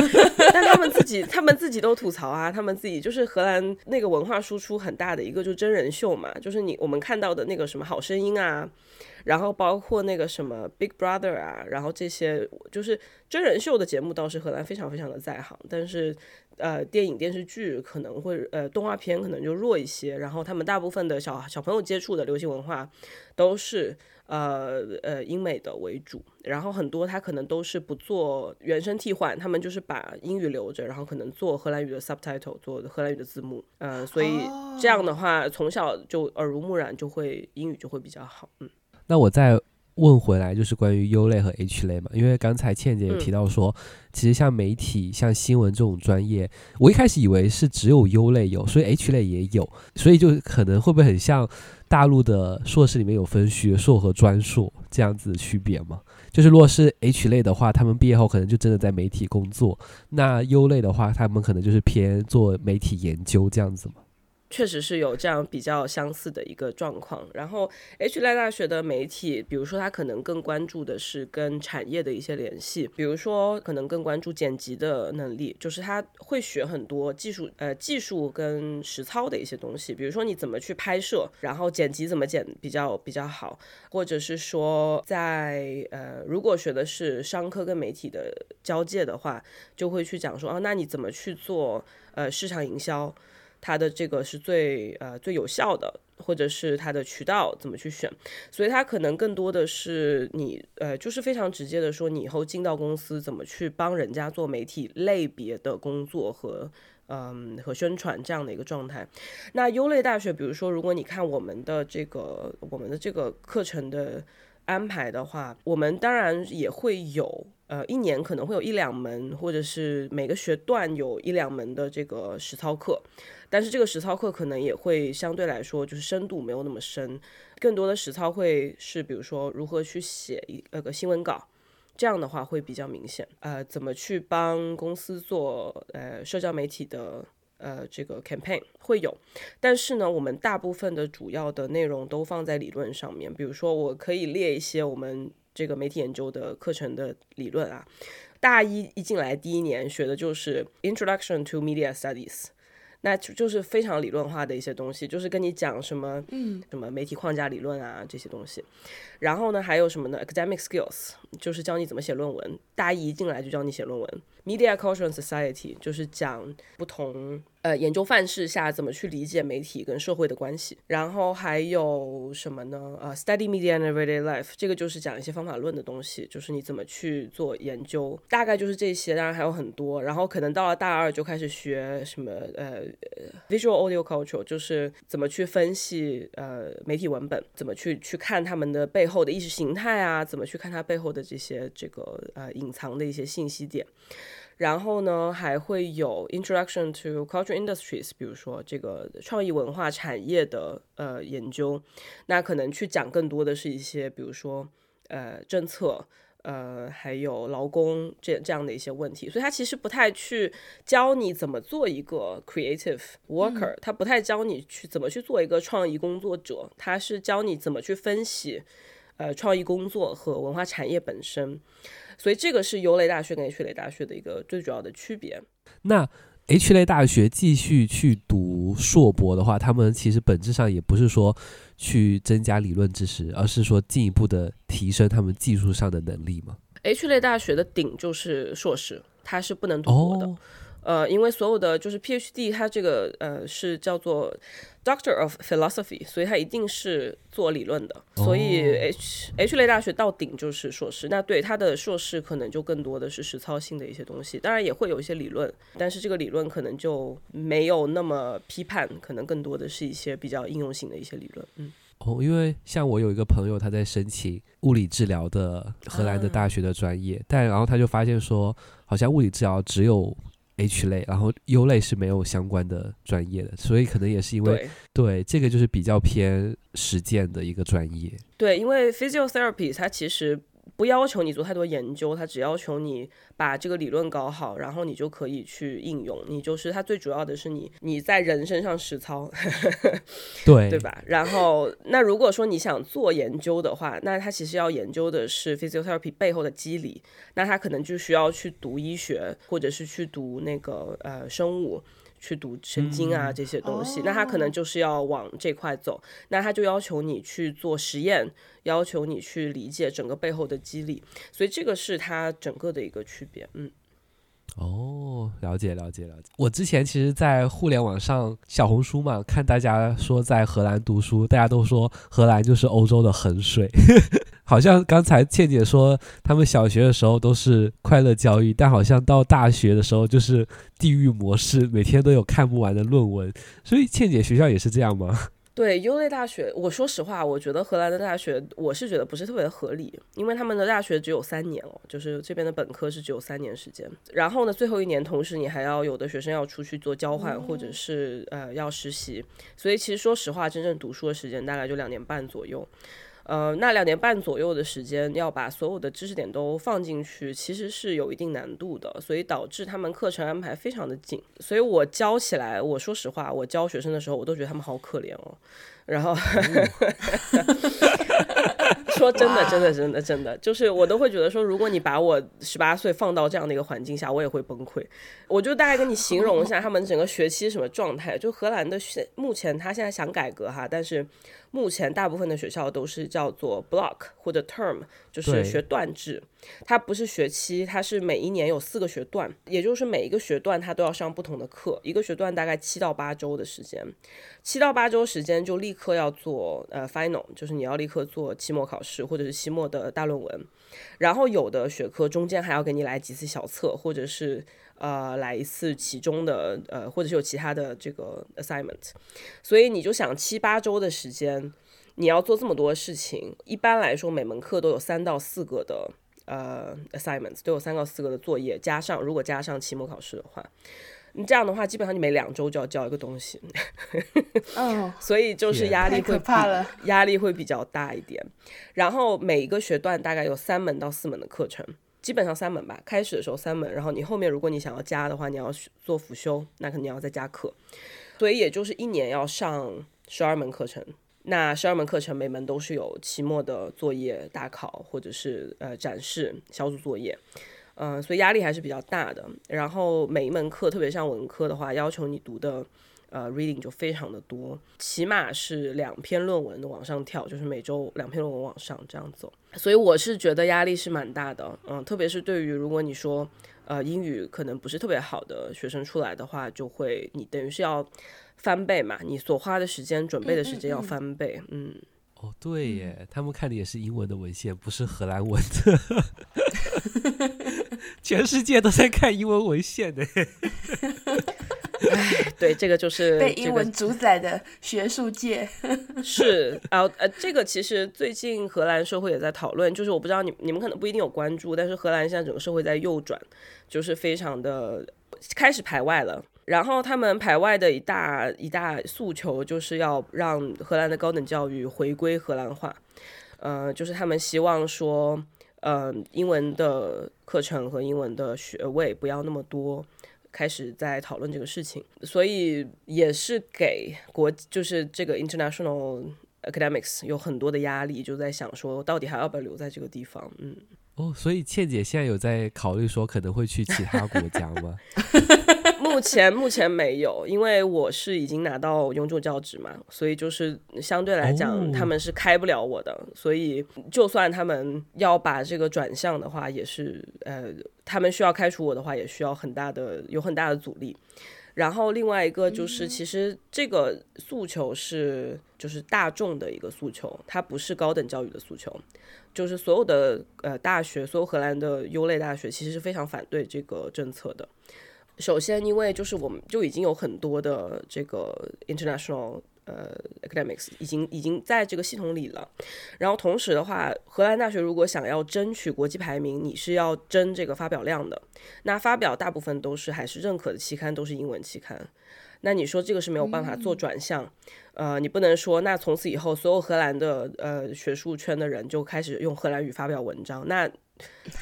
<laughs> 但他们自己，他们自己都吐槽啊，他们自己就是荷兰那个文化输出很大的一个，就真人秀嘛，就是你我们看到的那个什么好声音啊，然后包括那个什么 Big Brother 啊，然后这些就是真人秀的节目倒是荷兰非常非常的在行，但是呃电影电视剧可能会呃动画片可能就弱一些，然后他们大部分的小小朋友接触的流行文化都是。呃呃，英美的为主，然后很多他可能都是不做原声替换，他们就是把英语留着，然后可能做荷兰语的 subtitle，做荷兰语的字幕，嗯、呃，所以这样的话，从小就耳濡目染，就会英语就会比较好，嗯。那我再问回来，就是关于 U 类和 H 类嘛，因为刚才倩姐也提到说，嗯、其实像媒体、像新闻这种专业，我一开始以为是只有 U 类有，所以 H 类也有，所以就可能会不会很像？大陆的硕士里面有分学硕和专硕这样子的区别嘛？就是如果是 H 类的话，他们毕业后可能就真的在媒体工作；那 U 类的话，他们可能就是偏做媒体研究这样子吗？确实是有这样比较相似的一个状况。然后 H 类大学的媒体，比如说他可能更关注的是跟产业的一些联系，比如说可能更关注剪辑的能力，就是他会学很多技术呃技术跟实操的一些东西，比如说你怎么去拍摄，然后剪辑怎么剪比较比较好，或者是说在呃如果学的是商科跟媒体的交界的话，就会去讲说啊，那你怎么去做呃市场营销？它的这个是最呃最有效的，或者是它的渠道怎么去选，所以它可能更多的是你呃就是非常直接的说，你以后进到公司怎么去帮人家做媒体类别的工作和嗯、和宣传这样的一个状态。那优类大学，比如说如果你看我们的这个我们的这个课程的。安排的话，我们当然也会有，呃，一年可能会有一两门，或者是每个学段有一两门的这个实操课，但是这个实操课可能也会相对来说就是深度没有那么深，更多的实操会是比如说如何去写一那个新闻稿，这样的话会比较明显，呃，怎么去帮公司做呃社交媒体的。呃，这个 campaign 会有，但是呢，我们大部分的主要的内容都放在理论上面。比如说，我可以列一些我们这个媒体研究的课程的理论啊。大一一进来第一年学的就是 Introduction to Media Studies，那就是非常理论化的一些东西，就是跟你讲什么，嗯，什么媒体框架理论啊这些东西。然后呢，还有什么呢？Academic Skills，就是教你怎么写论文。大一一进来就教你写论文。Media Culture and Society，就是讲不同。呃，研究范式下怎么去理解媒体跟社会的关系，然后还有什么呢？呃，Study Media and Everyday Life，这个就是讲一些方法论的东西，就是你怎么去做研究，大概就是这些，当然还有很多。然后可能到了大二就开始学什么呃，Visual Audio Culture，就是怎么去分析呃媒体文本，怎么去去看他们的背后的意识形态啊，怎么去看它背后的这些这个呃隐藏的一些信息点。然后呢，还会有 Introduction to Culture Industries，比如说这个创意文化产业的呃研究，那可能去讲更多的是一些，比如说呃政策，呃还有劳工这这样的一些问题，所以他其实不太去教你怎么做一个 creative worker，他不太教你去怎么去做一个创意工作者，他是教你怎么去分析呃创意工作和文化产业本身。所以这个是 U 类大学跟 H 类大学的一个最主要的区别。那 H 类大学继续去读硕博的话，他们其实本质上也不是说去增加理论知识，而是说进一步的提升他们技术上的能力嘛。H 类大学的顶就是硕士，它是不能读博的。哦呃，因为所有的就是 PhD，它这个呃是叫做 Doctor of Philosophy，所以它一定是做理论的。所以 H、oh. H 类大学到顶就是硕士，那对它的硕士可能就更多的是实操性的一些东西，当然也会有一些理论，但是这个理论可能就没有那么批判，可能更多的是一些比较应用性的一些理论。嗯，哦，oh, 因为像我有一个朋友，他在申请物理治疗的荷兰的大学的专业，uh. 但然后他就发现说，好像物理治疗只有 H 类，然后 U 类是没有相关的专业的，所以可能也是因为对，对这个就是比较偏实践的一个专业。对，因为 physiotherapy 它其实。不要求你做太多研究，他只要求你把这个理论搞好，然后你就可以去应用。你就是他最主要的是你你在人身上实操，对 <laughs> 对吧？然后那如果说你想做研究的话，那他其实要研究的是 physiotherapy 背后的机理，那他可能就需要去读医学，或者是去读那个呃生物。去读神经啊这些东西，嗯、那他可能就是要往这块走，那他就要求你去做实验，要求你去理解整个背后的机理，所以这个是他整个的一个区别，嗯。哦，了解了解了解。我之前其实，在互联网上小红书嘛，看大家说在荷兰读书，大家都说荷兰就是欧洲的衡水。<laughs> 好像刚才倩姐说，他们小学的时候都是快乐教育，但好像到大学的时候就是地狱模式，每天都有看不完的论文。所以倩姐学校也是这样吗？对，U 类大学，我说实话，我觉得荷兰的大学，我是觉得不是特别的合理，因为他们的大学只有三年哦，就是这边的本科是只有三年时间，然后呢，最后一年同时你还要有的学生要出去做交换，或者是呃要实习，所以其实说实话，真正读书的时间大概就两年半左右。呃，那两年半左右的时间要把所有的知识点都放进去，其实是有一定难度的，所以导致他们课程安排非常的紧。所以我教起来，我说实话，我教学生的时候，我都觉得他们好可怜哦。然后，<laughs> 说真的，真的，真的，真的，就是我都会觉得说，如果你把我十八岁放到这样的一个环境下，我也会崩溃。我就大概跟你形容一下他们整个学期什么状态。就荷兰的学，目前他现在想改革哈，但是目前大部分的学校都是叫做 block 或者 term，就是学段制。它不是学期，它是每一年有四个学段，也就是每一个学段它都要上不同的课，一个学段大概七到八周的时间，七到八周时间就立刻要做呃 final，就是你要立刻做期末考试或者是期末的大论文，然后有的学科中间还要给你来几次小测，或者是呃来一次其中的呃或者是有其他的这个 assignment，所以你就想七八周的时间。你要做这么多事情，一般来说每门课都有三到四个的呃 assignments，都有三到四个的作业，加上如果加上期末考试的话，你这样的话基本上你每两周就要交一个东西。嗯，<laughs> 所以就是压力会可怕了，压力会比较大一点。然后每一个学段大概有三门到四门的课程，基本上三门吧。开始的时候三门，然后你后面如果你想要加的话，你要做辅修，那肯定要再加课。所以也就是一年要上十二门课程。那十二门课程，每门都是有期末的作业、大考或者是呃展示、小组作业，嗯、所以压力还是比较大的。然后每一门课，特别像文科的话，要求你读的呃 reading 就非常的多，起码是两篇论文的往上跳，就是每周两篇论文往上这样走。所以我是觉得压力是蛮大的，嗯、呃，特别是对于如果你说呃英语可能不是特别好的学生出来的话，就会你等于是要。翻倍嘛，你所花的时间、准备的时间要翻倍。嗯，嗯，嗯，哦，对耶，嗯，他们看的也是英文的文献，不是荷兰文的。<laughs> 全世界都在看英文文献呢。<laughs> 哎，<laughs> 对，这个就是被英文主宰的学术界。<laughs> 是啊，呃，这个其实最近荷兰社会也在讨论，就是我不知道你你们可能不一定有关注，但是荷兰现在整个社会在右转，就是非常的开始排外了。然后他们排外的一大一大诉求就是要让荷兰的高等教育回归荷兰化，呃，就是他们希望说，呃，英文的课程和英文的学位不要那么多，开始在讨论这个事情，所以也是给国就是这个 international academics 有很多的压力，就在想说到底还要不要留在这个地方，嗯。哦，所以倩姐现在有在考虑说可能会去其他国家吗？<laughs> 目前目前没有，因为我是已经拿到永久教职嘛，所以就是相对来讲他们是开不了我的，哦，所以就算他们要把这个转向的话，也是呃，他们需要开除我的话，也需要很大的有很大的阻力。然后另外一个就是，其实这个诉求是就是大众的一个诉求，它不是高等教育的诉求。就是所有的呃大学，所有荷兰的优类大学，其实是非常反对这个政策的。首先，因为就是我们就已经有很多的这个 international 呃 academics 已经已经在这个系统里了。然后同时的话，荷兰大学如果想要争取国际排名，你是要争这个发表量的。那发表大部分都是还是认可的期刊，都是英文期刊。那你说这个是没有办法做转向，呃，你不能说那从此以后所有荷兰的呃学术圈的人就开始用荷兰语发表文章，那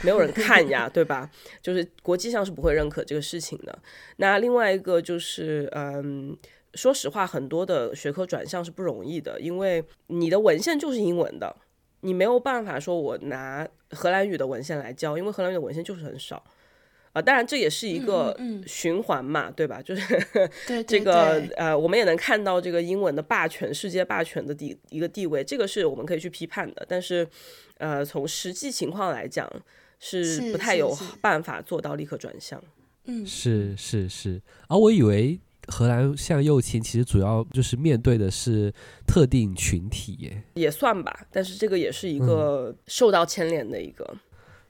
没有人看呀，<laughs> 对吧？就是国际上是不会认可这个事情的。那另外一个就是，嗯，说实话，很多的学科转向是不容易的，因为你的文献就是英文的，你没有办法说我拿荷兰语的文献来教，因为荷兰语的文献就是很少。啊，当然这也是一个循环嘛，嗯嗯、对吧？<laughs> 就是对这个呃，我们也能看到这个英文的霸权、世界霸权的地一个地位，这个是我们可以去批判的。但是，呃，从实际情况来讲，是不太有办法做到立刻转向。嗯，是是是。而、啊、我以为荷兰向右倾其实主要就是面对的是特定群体耶，也算吧。但是这个也是一个受到牵连的一个。嗯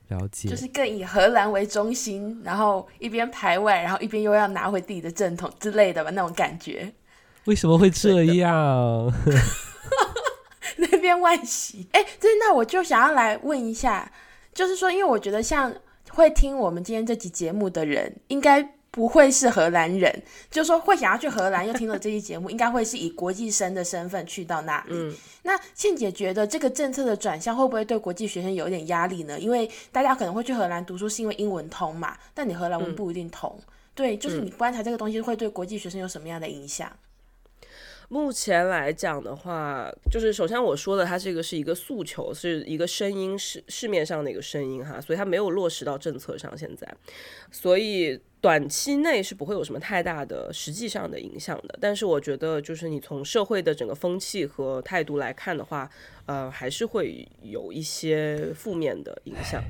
了解，就是更以荷兰为中心，然后一边排外，然后一边又要拿回自己的正统之类的吧，那种感觉。为什么会这样？<laughs> 那边外袭。哎，对，那我就想要来问一下，就是说，因为我觉得像会听我们今天这期节目的人，应该。不会是荷兰人，就是说会想要去荷兰，又听了这期节目，应该会是以国际生的身份去到那里。嗯，那倩姐觉得这个政策的转向会不会对国际学生有一点压力呢？因为大家可能会去荷兰读书，是因为英文通嘛，但你荷兰文不一定通。嗯、对，就是你观察这个东西会对国际学生有什么样的影响？目前来讲的话，就是首先我说的，它这个是一个诉求，是一个声音，市市面上的一个声音哈，所以它没有落实到政策上现在，所以。短期内是不会有什么太大的实际上的影响的，但是我觉得，就是你从社会的整个风气和态度来看的话，呃，还是会有一些负面的影响。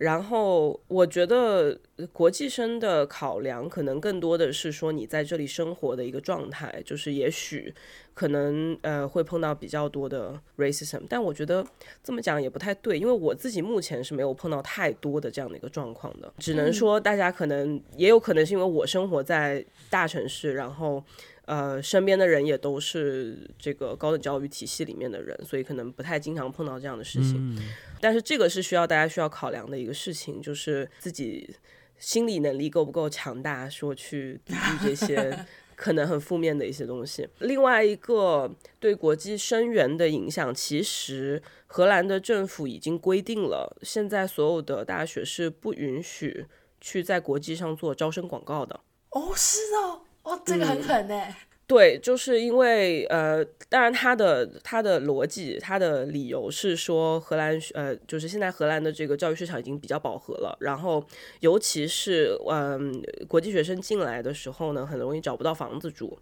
然后我觉得国际生的考量可能更多的是说你在这里生活的一个状态，就是也许可能呃会碰到比较多的 racism，但我觉得这么讲也不太对，因为我自己目前是没有碰到太多的这样的一个状况的，只能说大家可能也有可能是因为我生活在大城市，然后。呃，身边的人也都是这个高等教育体系里面的人，所以可能不太经常碰到这样的事情。嗯、但是这个是需要大家需要考量的一个事情，就是自己心理能力够不够强大，说去抵御这些 <laughs> 可能很负面的一些东西。另外一个对国际生源的影响，其实荷兰的政府已经规定了，现在所有的大学是不允许去在国际上做招生广告的。哦，是哦。哦，这个很狠呢、嗯。对，就是因为呃，当然他的他的逻辑，他的理由是说，荷兰呃，就是现在荷兰的这个教育市场已经比较饱和了，然后尤其是嗯、呃，国际学生进来的时候呢，很容易找不到房子住。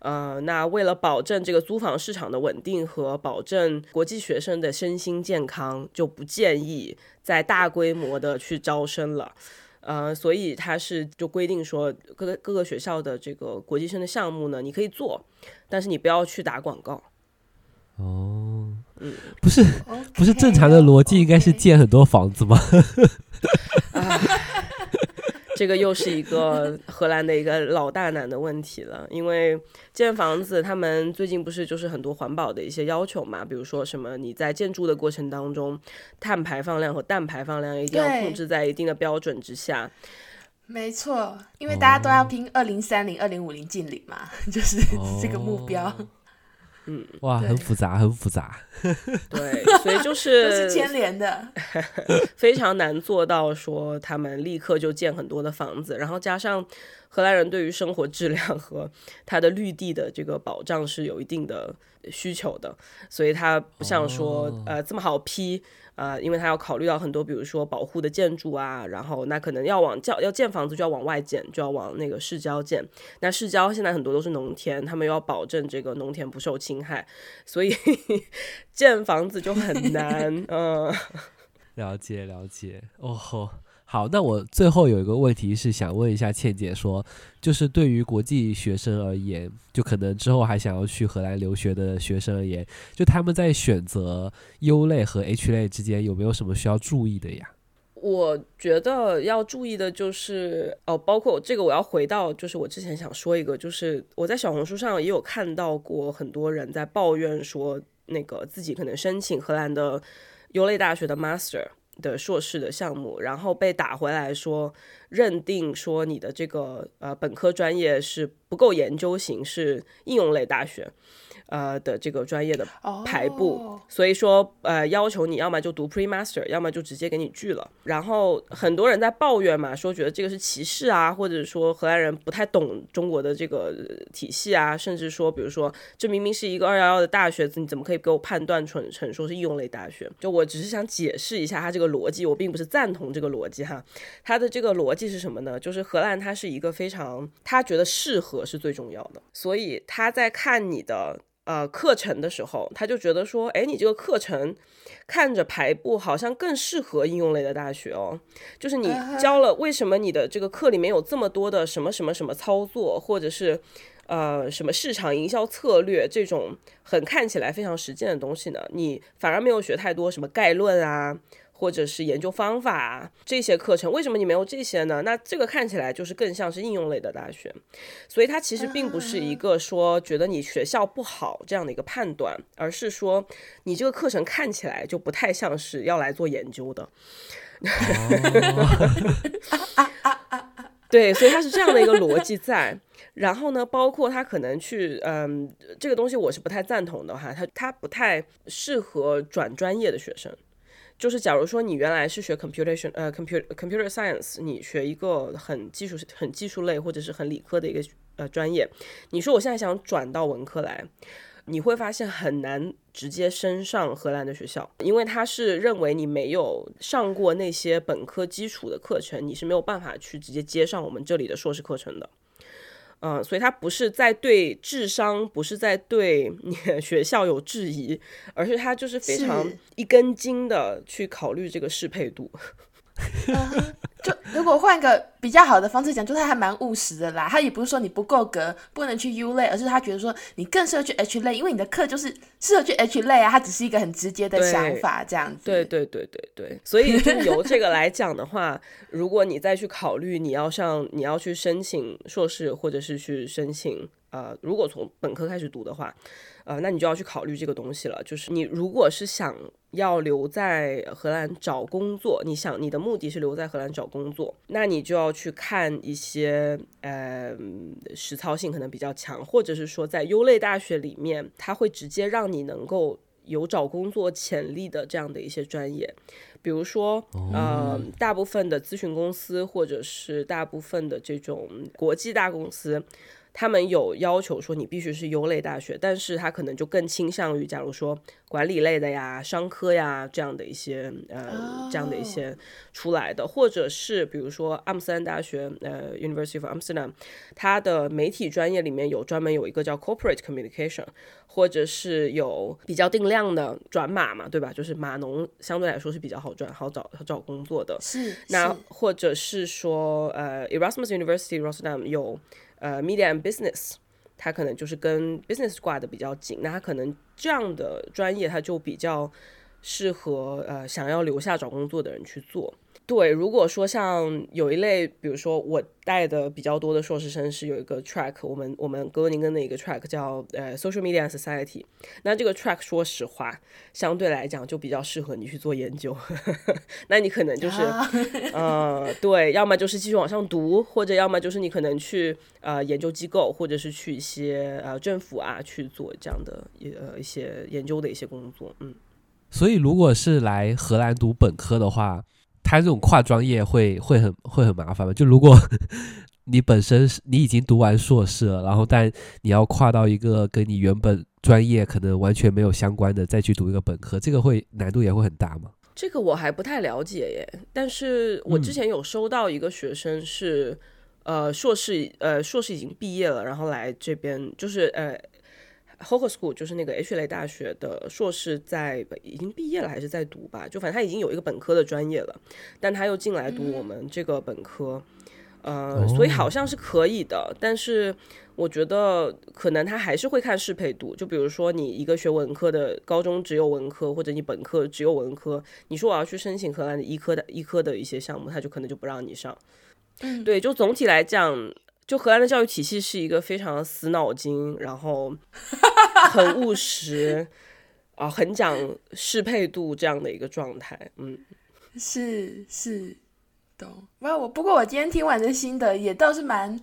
呃，那为了保证这个租房市场的稳定和保证国际学生的身心健康，就不建议再大规模的去招生了。呃，所以他是就规定说，各个各个学校的这个国际生的项目呢，你可以做，但是你不要去打广告。哦，嗯，不是不是正常的逻辑应该是建很多房子吗？<laughs> 这个又是一个荷兰的一个老大难的问题了，因为建房子，他们最近不是就是很多环保的一些要求嘛，比如说什么你在建筑的过程当中，碳排放量和氮排放量一定要控制在一定的标准之下。没错，因为大家都要拼二零三零、二零五零净零嘛，<laughs> 就是这个目标。哦嗯，哇，很复杂，很复杂。<laughs> 对，所以就 <laughs> 是都是牵连的，<laughs> 非常难做到说他们立刻就建很多的房子，然后加上荷兰人对于生活质量和他的绿地的这个保障是有一定的需求的，所以他不像说、哦、呃这么好批。啊，因为他要考虑到很多，比如说保护的建筑啊，然后那可能要往叫要建房子就要往外建，就要往那个市郊建。那市郊现在很多都是农田，他们又要保证这个农田不受侵害，所以 <laughs> 建房子就很难。嗯，<laughs> 了解了解，哦吼。好，那我最后有一个问题是想问一下倩姐说，就是对于国际学生而言，就可能之后还想要去荷兰留学的学生而言，就他们在选择 U 类和 H 类之间有没有什么需要注意的呀？我觉得要注意的就是哦，包括这个我要回到，就是我之前想说一个，就是我在小红书上也有看到过很多人在抱怨说，那个自己可能申请荷兰的 U 类大学的 Master。的硕士的项目，然后被打回来说，认定说你的这个呃本科专业是不够研究型，是应用类大学。呃的这个专业的排布，oh. 所以说呃要求你要么就读 pre-master，要么就直接给你拒了。然后很多人在抱怨嘛，说觉得这个是歧视啊，或者说荷兰人不太懂中国的这个体系啊，甚至说比如说这明明是一个二幺幺的大学，你怎么可以给我判断成成说是应用类大学？就我只是想解释一下他这个逻辑，我并不是赞同这个逻辑哈。他的这个逻辑是什么呢？就是荷兰它是一个非常他觉得适合是最重要的，所以他在看你的。呃，课程的时候，他就觉得说，哎，你这个课程看着排布好像更适合应用类的大学哦。就是你教了，为什么你的这个课里面有这么多的什么什么什么操作，或者是呃什么市场营销策略这种很看起来非常实践的东西呢？你反而没有学太多什么概论啊。或者是研究方法这些课程，为什么你没有这些呢？那这个看起来就是更像是应用类的大学，所以它其实并不是一个说觉得你学校不好这样的一个判断，而是说你这个课程看起来就不太像是要来做研究的。<laughs> 对，所以它是这样的一个逻辑在。然后呢，包括他可能去，嗯，这个东西我是不太赞同的哈，他他不太适合转专业的学生。就是，假如说你原来是学 computation，呃，computer computer science，你学一个很技术、很技术类或者是很理科的一个呃专业，你说我现在想转到文科来，你会发现很难直接升上荷兰的学校，因为他是认为你没有上过那些本科基础的课程，你是没有办法去直接接上我们这里的硕士课程的。嗯，所以他不是在对智商，不是在对你学校有质疑，而是他就是非常一根筋的去考虑这个适配度。<laughs> 就如果换个比较好的方式讲，就他还蛮务实的啦。他也不是说你不够格不能去 U 类，而是他觉得说你更适合去 H 类，因为你的课就是适合去 H 类啊。他只是一个很直接的想法，这样子。对对对对对。所以就由这个来讲的话，<laughs> 如果你再去考虑你要上你要去申请硕士，或者是去申请呃，如果从本科开始读的话，呃，那你就要去考虑这个东西了。就是你如果是想要留在荷兰找工作，你想你的目的是留在荷兰找工作，那你就要去看一些呃实操性可能比较强，或者是说在优类大学里面，它会直接让你能够有找工作潜力的这样的一些专业。比如说，呃，大部分的咨询公司或者是大部分的这种国际大公司。他们有要求说你必须是优类大学，但是他可能就更倾向于，假如说管理类的呀、商科呀这样的一些呃这样的一些出来的，或者是比如说阿姆斯特丹大学呃 University of Amsterdam，它的媒体专业里面有专门有一个叫 Corporate Communication，或者是有比较定量的转码嘛，对吧？就是码农相对来说是比较好转、好找、好找工作的。是。那或者是说呃 Erasmus University Rotterdam 有。呃，Media and Business，它可能就是跟 Business 挂的比较紧，那它可能这样的专业，它就比较适合呃想要留下找工作的人去做。对，如果说像有一类，比如说我带的比较多的硕士生是有一个 track，我们我们哥宁根的一个 track 叫呃 Social Media and Society，那这个 track 说实话相对来讲就比较适合你去做研究，<laughs> 那你可能就是呃对，要么就是继续往上读，或者要么就是你可能去呃研究机构，或者是去一些呃政府啊去做这样的呃一些研究的一些工作，嗯。所以如果是来荷兰读本科的话。他这种跨专业会会很会很麻烦吗？就如果 <laughs> 你本身是你已经读完硕士了，然后但你要跨到一个跟你原本专业可能完全没有相关的，再去读一个本科，这个会难度也会很大吗？这个我还不太了解耶。但是我之前有收到一个学生是，嗯、呃，硕士呃硕士已经毕业了，然后来这边就是呃。Hogeschool 就是那个 H 类大学的硕士，在已经毕业了还是在读吧？就反正他已经有一个本科的专业了，但他又进来读我们这个本科，嗯、呃，所以好像是可以的。但是我觉得可能他还是会看适配度，就比如说你一个学文科的，高中只有文科，或者你本科只有文科，你说我要去申请荷兰的医科的医科的一些项目，他就可能就不让你上。嗯，对，就总体来讲。就荷兰的教育体系是一个非常死脑筋，然后 <laughs> 很务实啊，很讲适配度这样的一个状态。嗯，是是，懂。没有我，不过我今天听完的心得也倒是蛮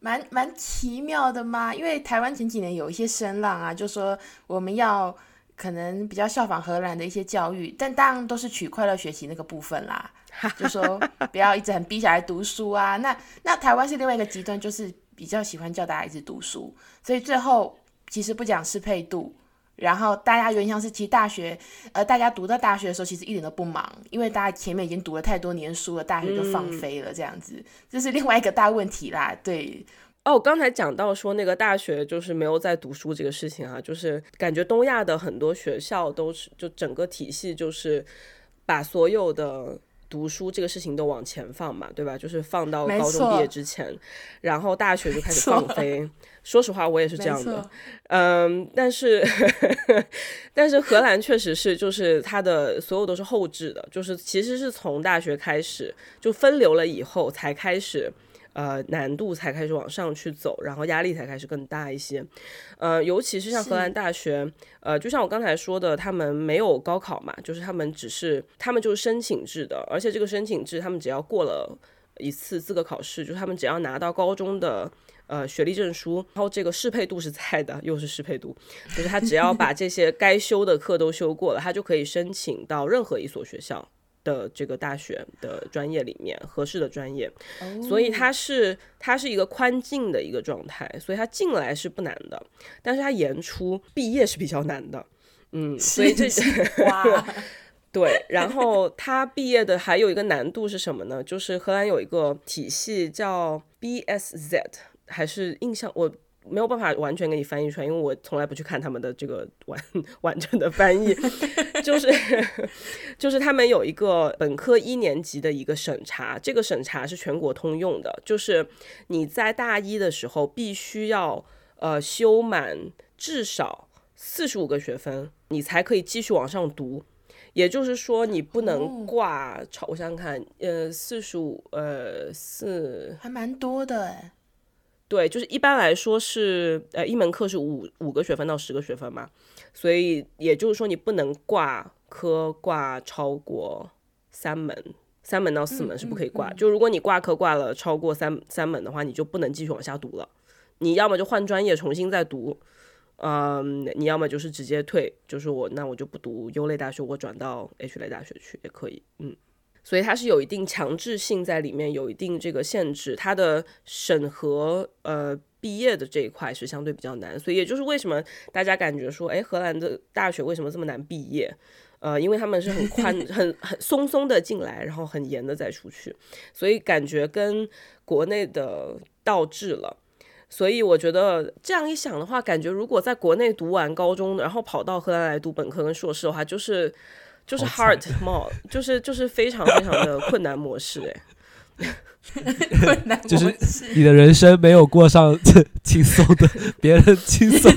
蛮蛮奇妙的嘛。因为台湾前几年有一些声浪啊，就说我们要可能比较效仿荷兰的一些教育，但当然都是取快乐学习那个部分啦。<laughs> 就说不要一直很逼小孩读书啊，那那台湾是另外一个极端，就是比较喜欢叫大家一直读书，所以最后其实不讲适配度，然后大家原像是其实大学，呃，大家读到大学的时候其实一点都不忙，因为大家前面已经读了太多年书了，大学就放飞了这样子，嗯、这是另外一个大问题啦。对，哦，我刚才讲到说那个大学就是没有在读书这个事情啊，就是感觉东亚的很多学校都是就整个体系就是把所有的。读书这个事情都往前放嘛，对吧？就是放到高中毕业之前，然后大学就开始放飞。说实话，我也是这样的。嗯，但是 <laughs> 但是荷兰确实是，就是它的所有都是后置的，就是其实是从大学开始就分流了以后才开始。呃，难度才开始往上去走，然后压力才开始更大一些。呃，尤其是像荷兰大学，呃，就像我刚才说的，他们没有高考嘛，就是他们只是他们就是申请制的，而且这个申请制，他们只要过了一次资格考试，就是他们只要拿到高中的呃学历证书，然后这个适配度是在的，又是适配度，就是他只要把这些该修的课都修过了，他就可以申请到任何一所学校。的这个大学的专业里面合适的专业，oh. 所以它是它是一个宽进的一个状态，所以它进来是不难的，但是它研出毕业是比较难的，嗯，所以这些哇，<laughs> 对，然后他毕业的还有一个难度是什么呢？就是荷兰有一个体系叫 BSZ，还是印象我。没有办法完全给你翻译出来，因为我从来不去看他们的这个完 <laughs> 完整的翻译，<laughs> 就是 <laughs> 就是他们有一个本科一年级的一个审查，这个审查是全国通用的，就是你在大一的时候必须要呃修满至少四十五个学分，你才可以继续往上读，也就是说你不能挂超，我想想看，呃，四十五呃四，还蛮多的哎。对，就是一般来说是呃一门课是五五个学分到十个学分嘛，所以也就是说你不能挂科挂超过三门，三门到四门是不可以挂。嗯嗯嗯、就如果你挂科挂了超过三三门的话，你就不能继续往下读了。你要么就换专业重新再读，嗯，你要么就是直接退，就是我那我就不读优类大学，我转到 H 类大学去也可以，嗯。所以它是有一定强制性在里面，有一定这个限制，它的审核呃毕业的这一块是相对比较难，所以也就是为什么大家感觉说，哎，荷兰的大学为什么这么难毕业？呃，因为他们是很宽、<laughs> 很很松松的进来，然后很严的再出去，所以感觉跟国内的倒置了。所以我觉得这样一想的话，感觉如果在国内读完高中，然后跑到荷兰来读本科跟硕士的话，就是。就是 hard mode，<laughs> 就是就是非常非常的 <laughs> 困难模式哎，<laughs> 困难模式。就是你的人生没有过上轻松的，别人轻松，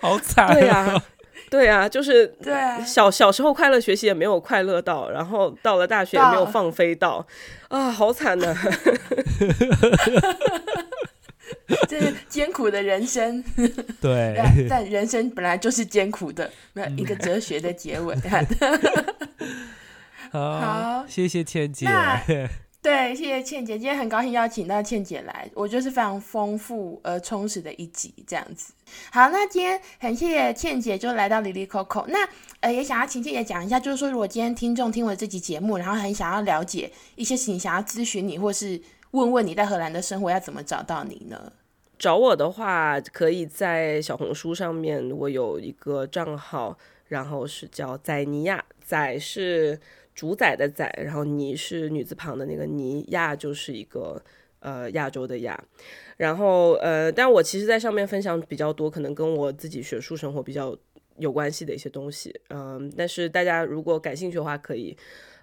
好惨，对呀，对呀，就是对。小小时候快乐学习也没有快乐到，然后到了大学也没有放飞到，啊，好惨的。<laughs> 这是艰苦的人生，<laughs> 对，<laughs> 但人生本来就是艰苦的，没有一个哲学的结尾。好，好，谢谢倩姐。对，谢谢倩姐，今天很高兴邀请到倩姐来，我觉得是非常丰富而充实的一集，这样子。好，那今天很谢谢倩姐就来到 Lily Coco，，那呃也想要请倩姐讲一下，就是说如果今天听众听完这集节目，然后很想要了解一些事情，想要咨询你，或是。问问你在荷兰的生活要怎么找到你呢？找我的话，可以在小红书上面，我有一个账号，然后是叫宰尼亚，宰是主宰的宰，然后尼是女字旁的那个尼，亚就是一个呃亚洲的亚，然后呃，但我其实在上面分享比较多，可能跟我自己学术生活比较有关系的一些东西，嗯、但是大家如果感兴趣的话，可以。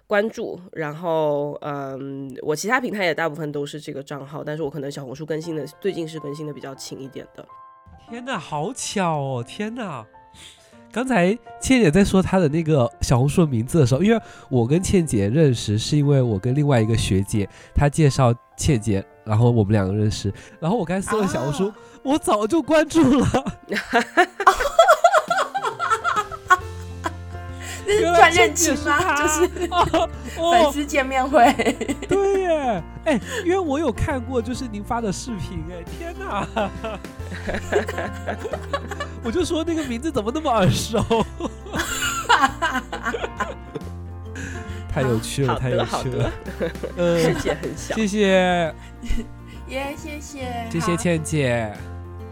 关注，然后嗯，我其他平台也大部分都是这个账号，但是我可能小红书更新的最近是更新的比较勤一点的。天哪，好巧哦！天哪，刚才倩姐在说她的那个小红书的名字的时候，因为我跟倩姐认识是因为我跟另外一个学姐她介绍倩姐，然后我们两个认识，然后我刚才搜了小红书，啊、我早就关注了。<laughs> <laughs> 这是赚认亲吗？<laughs> 就是 <laughs> 粉丝见面会。对耶，哎，因为我有看过，就是您发的视频，哎，天哪！我就说那个名字怎么那么耳熟？太有趣了，太有趣了。嗯，世界很小。谢谢。耶，谢谢。谢谢倩姐，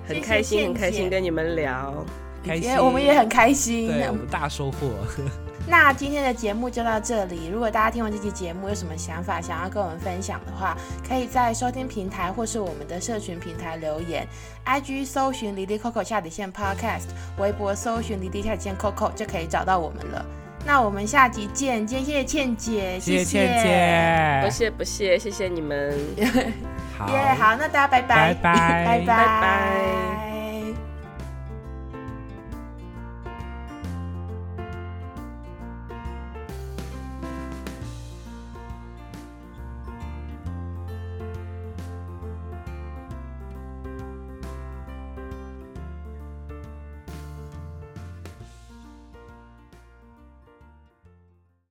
很开心，很开心跟你们聊。开心，我们也很开心，对，我们大收获。<laughs> 那今天的节目就到这里。如果大家听完这期节目有什么想法，想要跟我们分享的话，可以在收听平台或是我们的社群平台留言。IG 搜寻哩哩扣扣下底线 Podcast，微博搜寻哩哩下底线 Coco 就可以找到我们了。那我们下集见，今天谢谢倩姐，谢谢倩姐，不谢不谢，谢谢你们。<laughs> 好，yeah, 好，那大家拜拜，拜拜，拜拜。